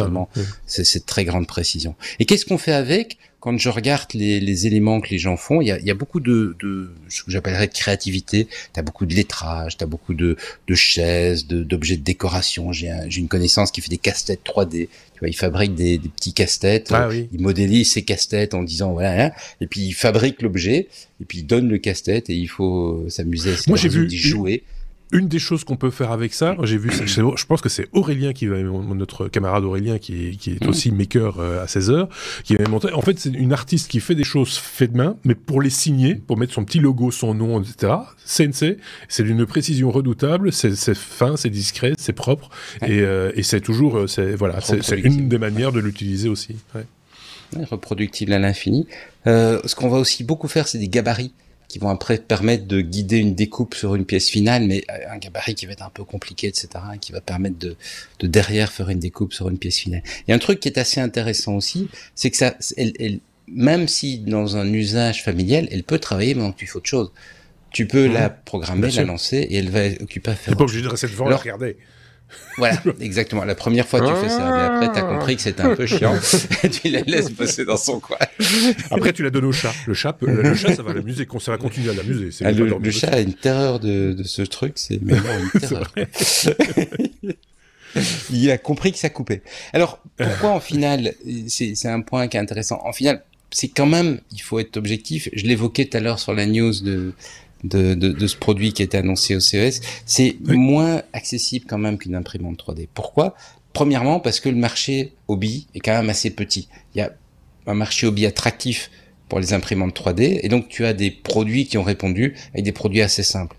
c'est cette très grande précision. Et qu'est-ce qu'on fait avec quand je regarde les, les, éléments que les gens font, il y a, il y a beaucoup de, de ce que j'appellerais de créativité. T'as beaucoup de lettrage, t'as beaucoup de, de chaises, d'objets de, de, décoration. J'ai un, une connaissance qui fait des casse-têtes 3D. Tu vois, il fabrique des, des petits casse-têtes. Ah, oui. Il modélise ses casse-têtes en disant voilà, hein, et puis il fabrique l'objet, et puis il donne le casse-tête et il faut s'amuser. Moi, j'ai vu jouer. Une des choses qu'on peut faire avec ça, j'ai vu, je pense que c'est Aurélien qui va, notre camarade Aurélien qui est, qui est aussi maker à 16 heures, qui va montré. En fait, c'est une artiste qui fait des choses faites de main, mais pour les signer, pour mettre son petit logo, son nom, etc. CNC, c'est d'une précision redoutable, c'est fin, c'est discret, c'est propre, ouais. et, euh, et c'est toujours, c'est voilà, c'est une des manières de l'utiliser aussi. Ouais. Reproductible à l'infini. Euh, ce qu'on va aussi beaucoup faire, c'est des gabarits qui vont après permettre de guider une découpe sur une pièce finale, mais un gabarit qui va être un peu compliqué, etc., qui va permettre de, de derrière faire une découpe sur une pièce finale. Il y a un truc qui est assez intéressant aussi, c'est que ça, elle, elle, même si dans un usage familial, elle peut travailler pendant que tu fais autre chose. Tu peux mmh, la programmer, la lancer, et elle va occuper à faire. T'es pas obligé de rester devant et regarder. Voilà, exactement. La première fois, tu fais ça, mais après, t'as compris que c'était un peu chiant. tu la laisses bosser dans son coin. Après, tu la donnes au chat. Le chat, peut, le chat, ça va l'amuser, ça va continuer à l'amuser. Ah, le, le chat a une terreur de, de ce truc, c'est même une terreur. Il a compris que ça coupait. Alors, pourquoi en final, c'est un point qui est intéressant. En final, c'est quand même, il faut être objectif. Je l'évoquais tout à l'heure sur la news de, de, de, de, ce produit qui a été annoncé au CES, c'est oui. moins accessible quand même qu'une imprimante 3D. Pourquoi? Premièrement, parce que le marché hobby est quand même assez petit. Il y a un marché hobby attractif pour les imprimantes 3D, et donc tu as des produits qui ont répondu avec des produits assez simples.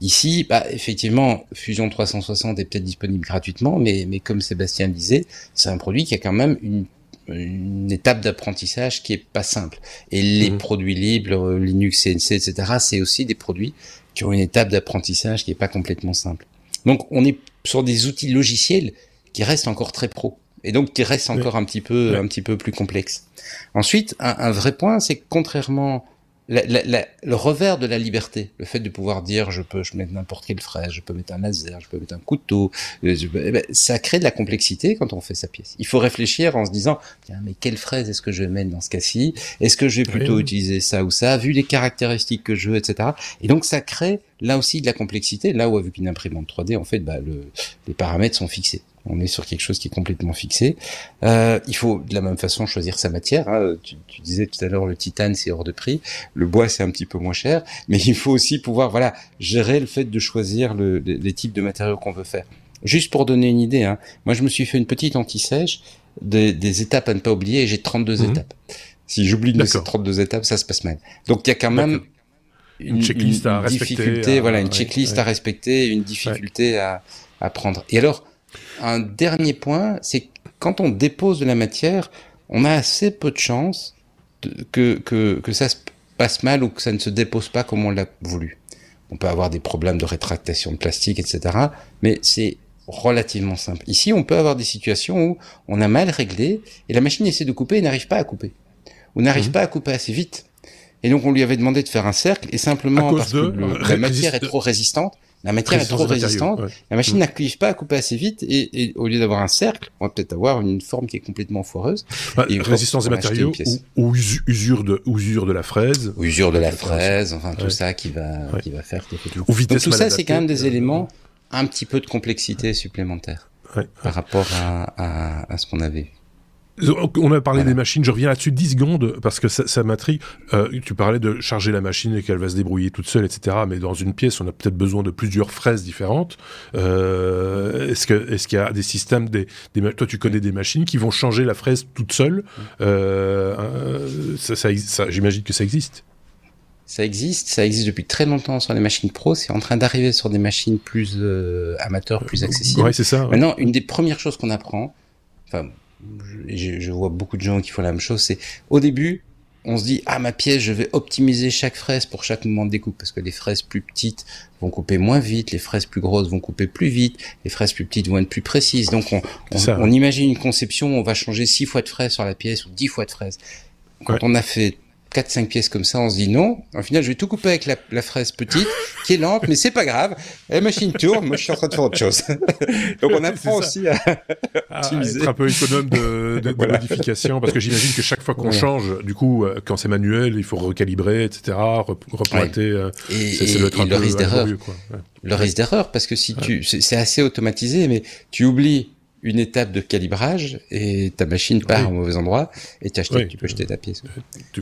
Ici, bah, effectivement, Fusion 360 est peut-être disponible gratuitement, mais, mais comme Sébastien le disait, c'est un produit qui a quand même une une étape d'apprentissage qui est pas simple. Et les mmh. produits libres, Linux, CNC, etc., c'est aussi des produits qui ont une étape d'apprentissage qui est pas complètement simple. Donc, on est sur des outils logiciels qui restent encore très pro et donc qui restent encore un petit peu un petit peu plus complexes. Ensuite, un, un vrai point, c'est que contrairement le revers de la liberté, le fait de pouvoir dire je peux je mettre n'importe quelle fraise, je peux mettre un laser, je peux mettre un couteau, euh, eh ben, ça crée de la complexité quand on fait sa pièce. Il faut réfléchir en se disant tiens mais quelle fraise est-ce que je vais mettre dans ce cas-ci? Est-ce que je vais plutôt utiliser ça ou ça Vu les caractéristiques que je veux, etc. Et donc ça crée là aussi de la complexité. Là où avec une imprimante 3D en fait bah, le, les paramètres sont fixés. On est sur quelque chose qui est complètement fixé. Euh, il faut de la même façon choisir sa matière. Hein. Tu, tu, disais tout à l'heure le titane c'est hors de prix, le bois c'est un petit peu moins cher, mais il faut aussi pouvoir voilà gérer le fait de choisir le, les, types de matériaux qu'on veut faire. Juste pour donner une idée, hein, moi je me suis fait une petite anti-sèche des, des, étapes à ne pas oublier et j'ai 32 mhm. étapes. Si j'oublie de ces 32 étapes, ça se passe mal. Donc il y a quand même une, checklist à difficulté, voilà, une checklist à respecter, une difficulté à, à prendre. Et alors, un dernier point, c'est quand on dépose de la matière, on a assez peu de chances que, que, que ça se passe mal ou que ça ne se dépose pas comme on l'a voulu. On peut avoir des problèmes de rétractation de plastique, etc. Mais c'est relativement simple. Ici, on peut avoir des situations où on a mal réglé et la machine essaie de couper et n'arrive pas à couper. Ou n'arrive mhm. pas à couper assez vite. Et donc, on lui avait demandé de faire un cercle et simplement parce que la matière est trop résistante, la matière est trop résistante, la machine mm. n'arrive pas à couper assez vite, et, et au lieu d'avoir un cercle, on va peut-être avoir une forme qui est complètement foireuse. Bah, résistance des matériaux ou, usure de usure de la fraise. Ou usure de la fraise, enfin tout ça qui va qui va faire. Ou vitesse Donc, tout ça, c'est quand même des euh, éléments un petit peu de complexité supplémentaire par rapport à, à, à ce qu'on avait. On a parlé des machines, je reviens là-dessus 10 secondes parce que ça, ça m'intrigue. Euh, tu parlais de charger la machine et qu'elle va se débrouiller toute seule, etc. Mais dans une pièce, on a peut-être besoin de plusieurs fraises différentes. Euh, est-ce qu'il y a des systèmes, des, des, toi tu connais des machines qui vont changer la fraise toute seule? Euh, ça, ça, J'imagine que ça existe. Ça existe, ça existe depuis très longtemps sur les machines pro. C'est en train d'arriver sur des machines plus euh, amateurs, plus accessibles. Ouais, c'est ça. Maintenant, une des premières choses qu'on apprend, enfin je, je, vois beaucoup de gens qui font la même chose, c'est au début, on se dit ah ma pièce je vais optimiser chaque fraise pour chaque moment de découpe parce que les fraises plus petites vont couper moins vite, les fraises plus grosses vont couper plus vite, les fraises plus petites vont être plus précises. Donc on, on, imagine une conception où on va changer six fois de fraises sur la pièce ou dix fois de fraises. Quand on a fait 4-5 pièces comme ça, on se dit non. Au final, je vais tout couper avec la, la fraise petite, qui est lente, mais c'est pas grave. La machine tourne, moi je suis en train de faire autre chose. Donc on apprend aussi à, à être un peu économe de, de, de modification, parce que j'imagine que chaque fois qu'on change, du coup, euh, quand c'est manuel, il faut recalibrer, etc., repointer. Euh, et, et, le risque d'erreur. Le risque d'erreur, parce que si tu, c'est assez automatisé, mais tu oublies une étape de calibrage et ta machine part au mauvais endroit et tu tu peux jeter ta pièce.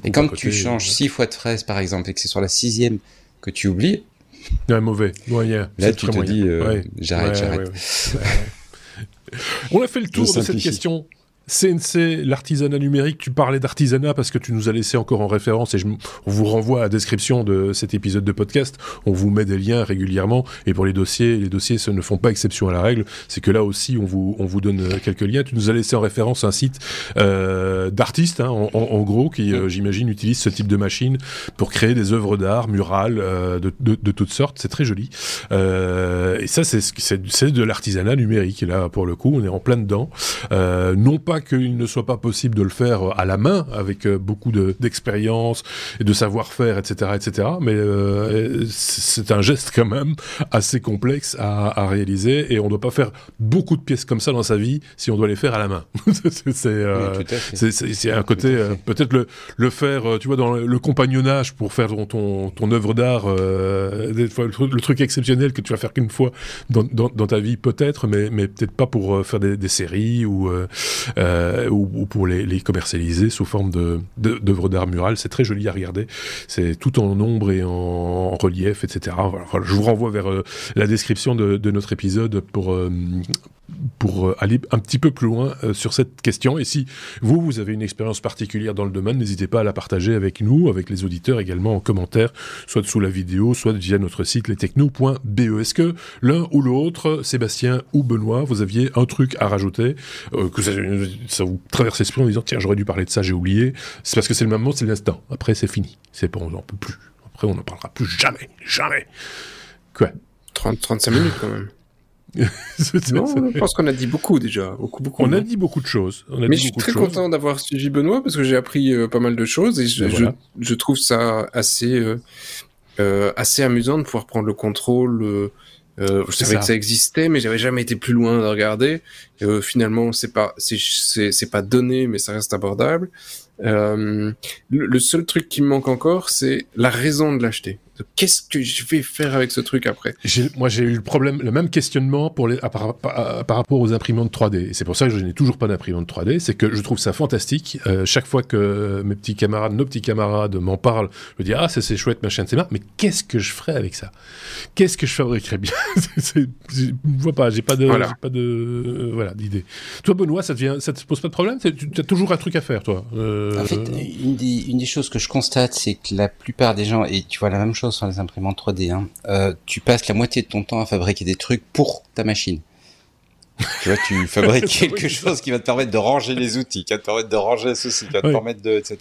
et quand tu changes six fois de fraise par exemple et que c'est sur la sixième que tu oublies, ouais, mauvais, moyen. Là tu te dis euh, j'arrête, j'arrête. On a fait le tour de cette question. CNC, l'artisanat numérique, tu parlais d'artisanat parce que tu nous as laissé encore en référence et je, on vous renvoie à la description de cet épisode de podcast. On vous met des liens régulièrement et pour les dossiers, les dossiers ne font pas exception à la règle. C'est que là aussi, on vous, on vous donne euh, quelques liens. Tu nous as laissé en référence un site euh, d'artistes, hein, en, en, gros, qui, euh, j'imagine, utilise ce type de machine pour créer des œuvres d'art murales euh, de, de, de, toutes sortes. C'est très joli. Euh, et ça, c'est de l'artisanat numérique. Et là, pour le coup, on est en plein dedans. non pas qu'il ne soit pas possible de le faire à la main avec euh, beaucoup d'expérience et de savoir-faire, etc., etc. Mais euh, c'est un geste quand même assez complexe à, à, réaliser et on ne doit pas faire beaucoup de pièces comme ça dans sa vie si on doit les faire à la main. c'est euh, un côté euh, peut-être le, le faire, euh, tu vois, dans le compagnonnage pour faire ton ton, ton œuvre d'art, fois le, truc exceptionnel que tu vas faire qu'une fois dans, dans, dans, ta vie peut-être, mais mais peut-être pas pour faire des, des séries ou euh, ou, pour les, commercialiser sous forme de d'œuvres d'art murales. C'est très joli à regarder. C'est tout en ombre et en, relief, etc. Voilà, je vous renvoie vers euh, la description de, de, notre épisode pour euh, pour euh, aller un petit peu plus loin euh, sur cette question. Et si vous, vous avez une expérience particulière dans le domaine, n'hésitez pas à la partager avec nous, avec les auditeurs également en commentaire, soit sous la vidéo, soit via notre site lestechno.be. Est-ce que l'un ou l'autre, Sébastien ou Benoît, vous aviez un truc à rajouter, euh, que ça, vous traverse l'esprit en disant tiens, j'aurais dû parler de ça, j'ai oublié. C'est parce que c'est le moment, c'est l'instant. Après, c'est fini. C'est pas, on n'en peut plus. Après, on n'en parlera plus jamais. Jamais. Quoi? 30, 35 minutes quand même. non, je pense qu'on a dit beaucoup déjà. Beaucoup, beaucoup, on a dit beaucoup de choses. On a Mais dit je suis très content d'avoir suivi Benoît parce que j'ai appris euh, pas mal de choses et je, Ben voilà. je, je trouve ça assez, euh, euh, assez amusant de pouvoir prendre le contrôle. Euh, je savais ça. que ça existait, mais j'avais jamais été plus loin de regarder. Euh, finalement, c'est pas, c'est, pas donné, mais ça reste abordable. Euh, le, le seul truc qui me manque encore, c'est la raison de l'acheter. Qu'est-ce que je vais faire avec ce truc après Moi, j'ai eu le problème, le même questionnement pour les, à par, rapport aux imprimantes 3D. Et c'est pour ça que je n'ai toujours pas d'imprimante 3D. C'est que je trouve ça fantastique. Euh, chaque fois que mes petits camarades, nos petits camarades m'en parlent, je me dis ah ça c'est chouette, machin, c'est marrant. Mais qu'est-ce que je ferais avec ça? Qu'est-ce que je fabriquerais bien? Je ne vois pas. J'ai pas de, Voilà. pas de, euh, voilà, d'idée. Toi, Benoît, ça te vient, ça te pose pas de problème? Tu as toujours un truc à faire, toi. Euh, En fait, une des, une des choses que je constate, c'est que la plupart des gens, et tu vois la même chose sur les imprimantes 3D, hein, euh, tu passes la moitié de ton temps à fabriquer des trucs pour ta machine. tu vois, tu fabriques quelque chose qui va te permettre de ranger les outils, qui va te permettre de ranger ceci, qui va te Oui. permettre de, etc.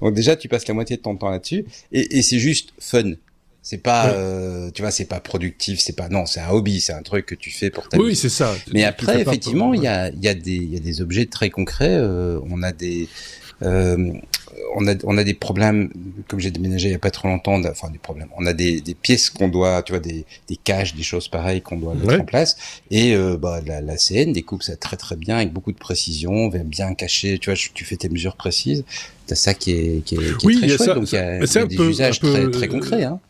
Donc déjà, tu passes la moitié de ton temps là-dessus, et, et c'est juste fun. C'est pas, euh, tu vois, c'est pas productif, c'est pas, non, c'est un hobby, c'est un truc que tu fais pour ta oui, c'est ça. Mais tu après, effectivement, pour- il y a, il y, a des, il y a des objets très concrets. euh, on a des, euh, on a, on a des problèmes. Comme j'ai déménagé il y a pas trop longtemps, a- enfin des problèmes. On a des, des pièces qu'on doit, tu vois, des, des caches, des choses pareilles qu'on doit mettre Ouais. en place. Et euh, bah, la, la CN découpe ça très très bien avec beaucoup de précision, bien cacher. Tu vois, tu fais tes mesures précises. T'as ça qui est, qui est, qui Oui, est y très chouette. ça. donc il y a, y a des peu- usages peu, très très euh, concrets. Hein.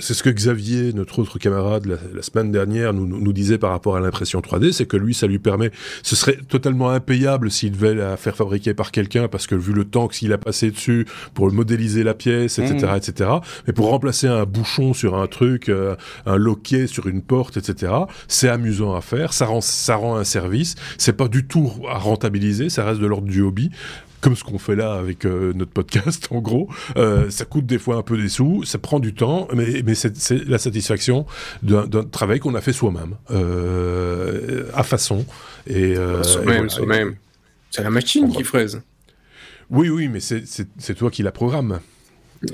C'est ce que Xavier, notre autre camarade, la, la semaine dernière, nous, disait par rapport à l'impression 3D, c'est que lui, ça lui permet, ce serait totalement impayable s'il devait la faire fabriquer par quelqu'un, parce que vu le temps qu'il a passé dessus pour modéliser la pièce, etc., Mhm. etc., mais pour remplacer un bouchon sur un truc, euh, un loquet sur une porte, etc., c'est amusant à faire, ça rend, ça rend un service, c'est pas du tout à rentabiliser, ça reste de l'ordre du hobby, comme ce qu'on fait là avec euh, notre podcast, en gros. Euh, ça coûte des fois un peu des sous, ça prend du temps, mais, mais c'est la satisfaction d'un travail qu'on a fait soi-même, euh, à façon. Et, et Soi-même, soi-même. C'est la machine qui fraise. Oui, oui, mais c'est- toi qui la programme.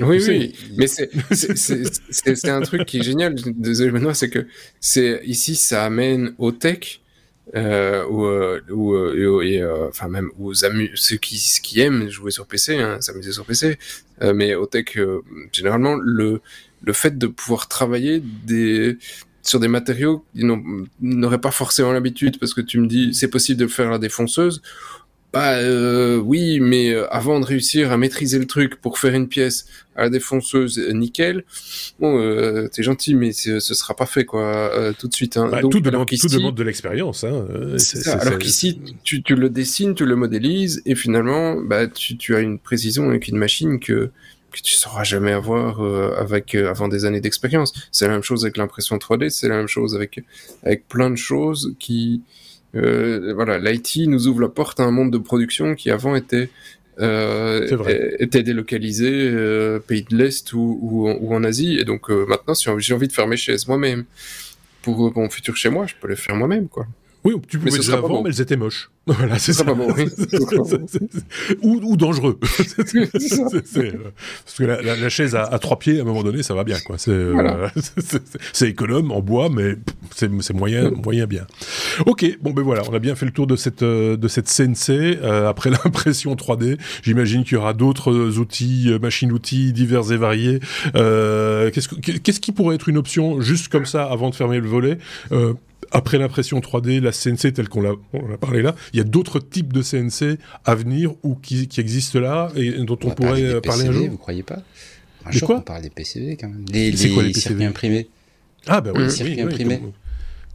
Oui, Tu sais, oui, mais c'est un truc qui est génial. Désolé, Benoît, c'est que c'est ici ça amène au tech euh, ou euh, ou euh, et, euh, enfin même aux ceux qui qui aiment jouer sur PC, hein, s'amuser sur PC, euh, mais au tech euh, généralement le le fait de pouvoir travailler des sur des matériaux qui n'ont- n'auraient pas forcément l'habitude parce que tu me dis c'est possible de faire la défonceuse. Bah euh, oui, mais euh, avant de réussir à maîtriser le truc pour faire une pièce à la défonceuse euh, nickel, bon, euh, t'es gentil, mais ce sera pas fait quoi euh, tout de suite. Hein. Bah, Donc, tout, demande, tout demande de l'expérience. Hein. euh. Alors qu'ici, tu, tu le dessines, tu le modélises, et finalement, bah, tu, tu as une précision avec une machine que que tu sauras jamais avoir euh, avec euh, avant des années d'expérience. C'est la même chose avec l'impression 3D, c'est la même chose avec avec plein de choses qui voilà, l'IT nous ouvre la porte à un monde de production qui avant était euh, était délocalisé euh, pays de l'Est ou, ou, en- ou en Asie. Et donc euh, maintenant, si j'ai envie de faire mes chaises moi-même pour euh, mon futur chez moi, je peux les faire moi-même, quoi. Oui, tu pouvais déjà pas avant, bon. mais elles étaient moches. Voilà, c'est Ce ça. pas bon, oui. Ou, ou dangereux. Euh, parce que la, la- la chaise à, à trois pieds, à un moment donné, ça va bien, quoi. C'est euh, Voilà. économe en bois, mais c'est moyen, moyen bien. Ok, bon ben voilà, on a bien fait le tour de cette euh, de cette CNC. Euh, après l'impression 3D, j'imagine qu'il y aura d'autres outils, machines-outils divers et variés. Euh, Qu'est-ce que- qu'est-ce qui pourrait être une option juste comme ça avant de fermer le volet? Euh, après l'impression 3D, la CNC telle qu'on l'a parlé là, il y a d'autres types de CNC à venir ou qui, qui existent là et dont on, pourrait parler un jour Vous croyez pas? Un Des jour, quoi on parle des PCB quand même. Les, C'est quoi, les les PCB? circuits imprimés. Ah bah oui, Mmh. oui, Circuit oui, imprimé. comment-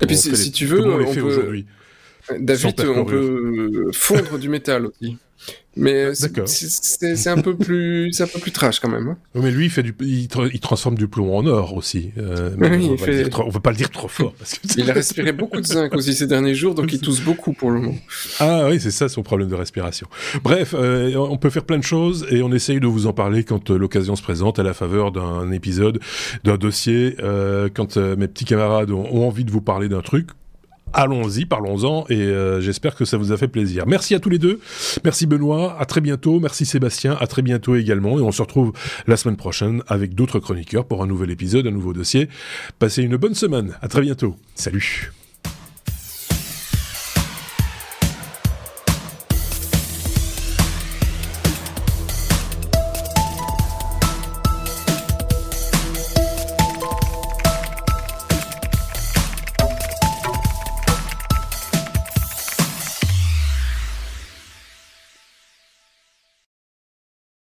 Et puis si, les- tu veux, on les peut... David, on peut fondre du métal aussi. Mais c'est un peu plus, c'est un peu plus trash quand même. hein. Oui, Mais lui, il fait du, il, tra- il transforme du plomb en or aussi. Euh, Oui, on, va fait- va pas le dire trop fort. Parce que Il a respiré beaucoup de zinc aussi ces derniers jours, donc il tousse beaucoup pour le moment. Ah oui, c'est ça son problème de respiration. Bref, euh, on peut faire plein de choses et on essaye de vous en parler quand euh, l'occasion se présente à la faveur d'un épisode, d'un dossier, euh, quand mes petits camarades ont, ont envie de vous parler d'un truc. Allons-y, parlons-en et euh, j'espère que ça vous a fait plaisir. Merci à tous les deux. Merci Benoît, à très bientôt. Merci Sébastien, à très bientôt également. Et on se retrouve la semaine prochaine avec d'autres chroniqueurs pour un nouvel épisode, un nouveau dossier. Passez une bonne semaine. À très bientôt. Salut.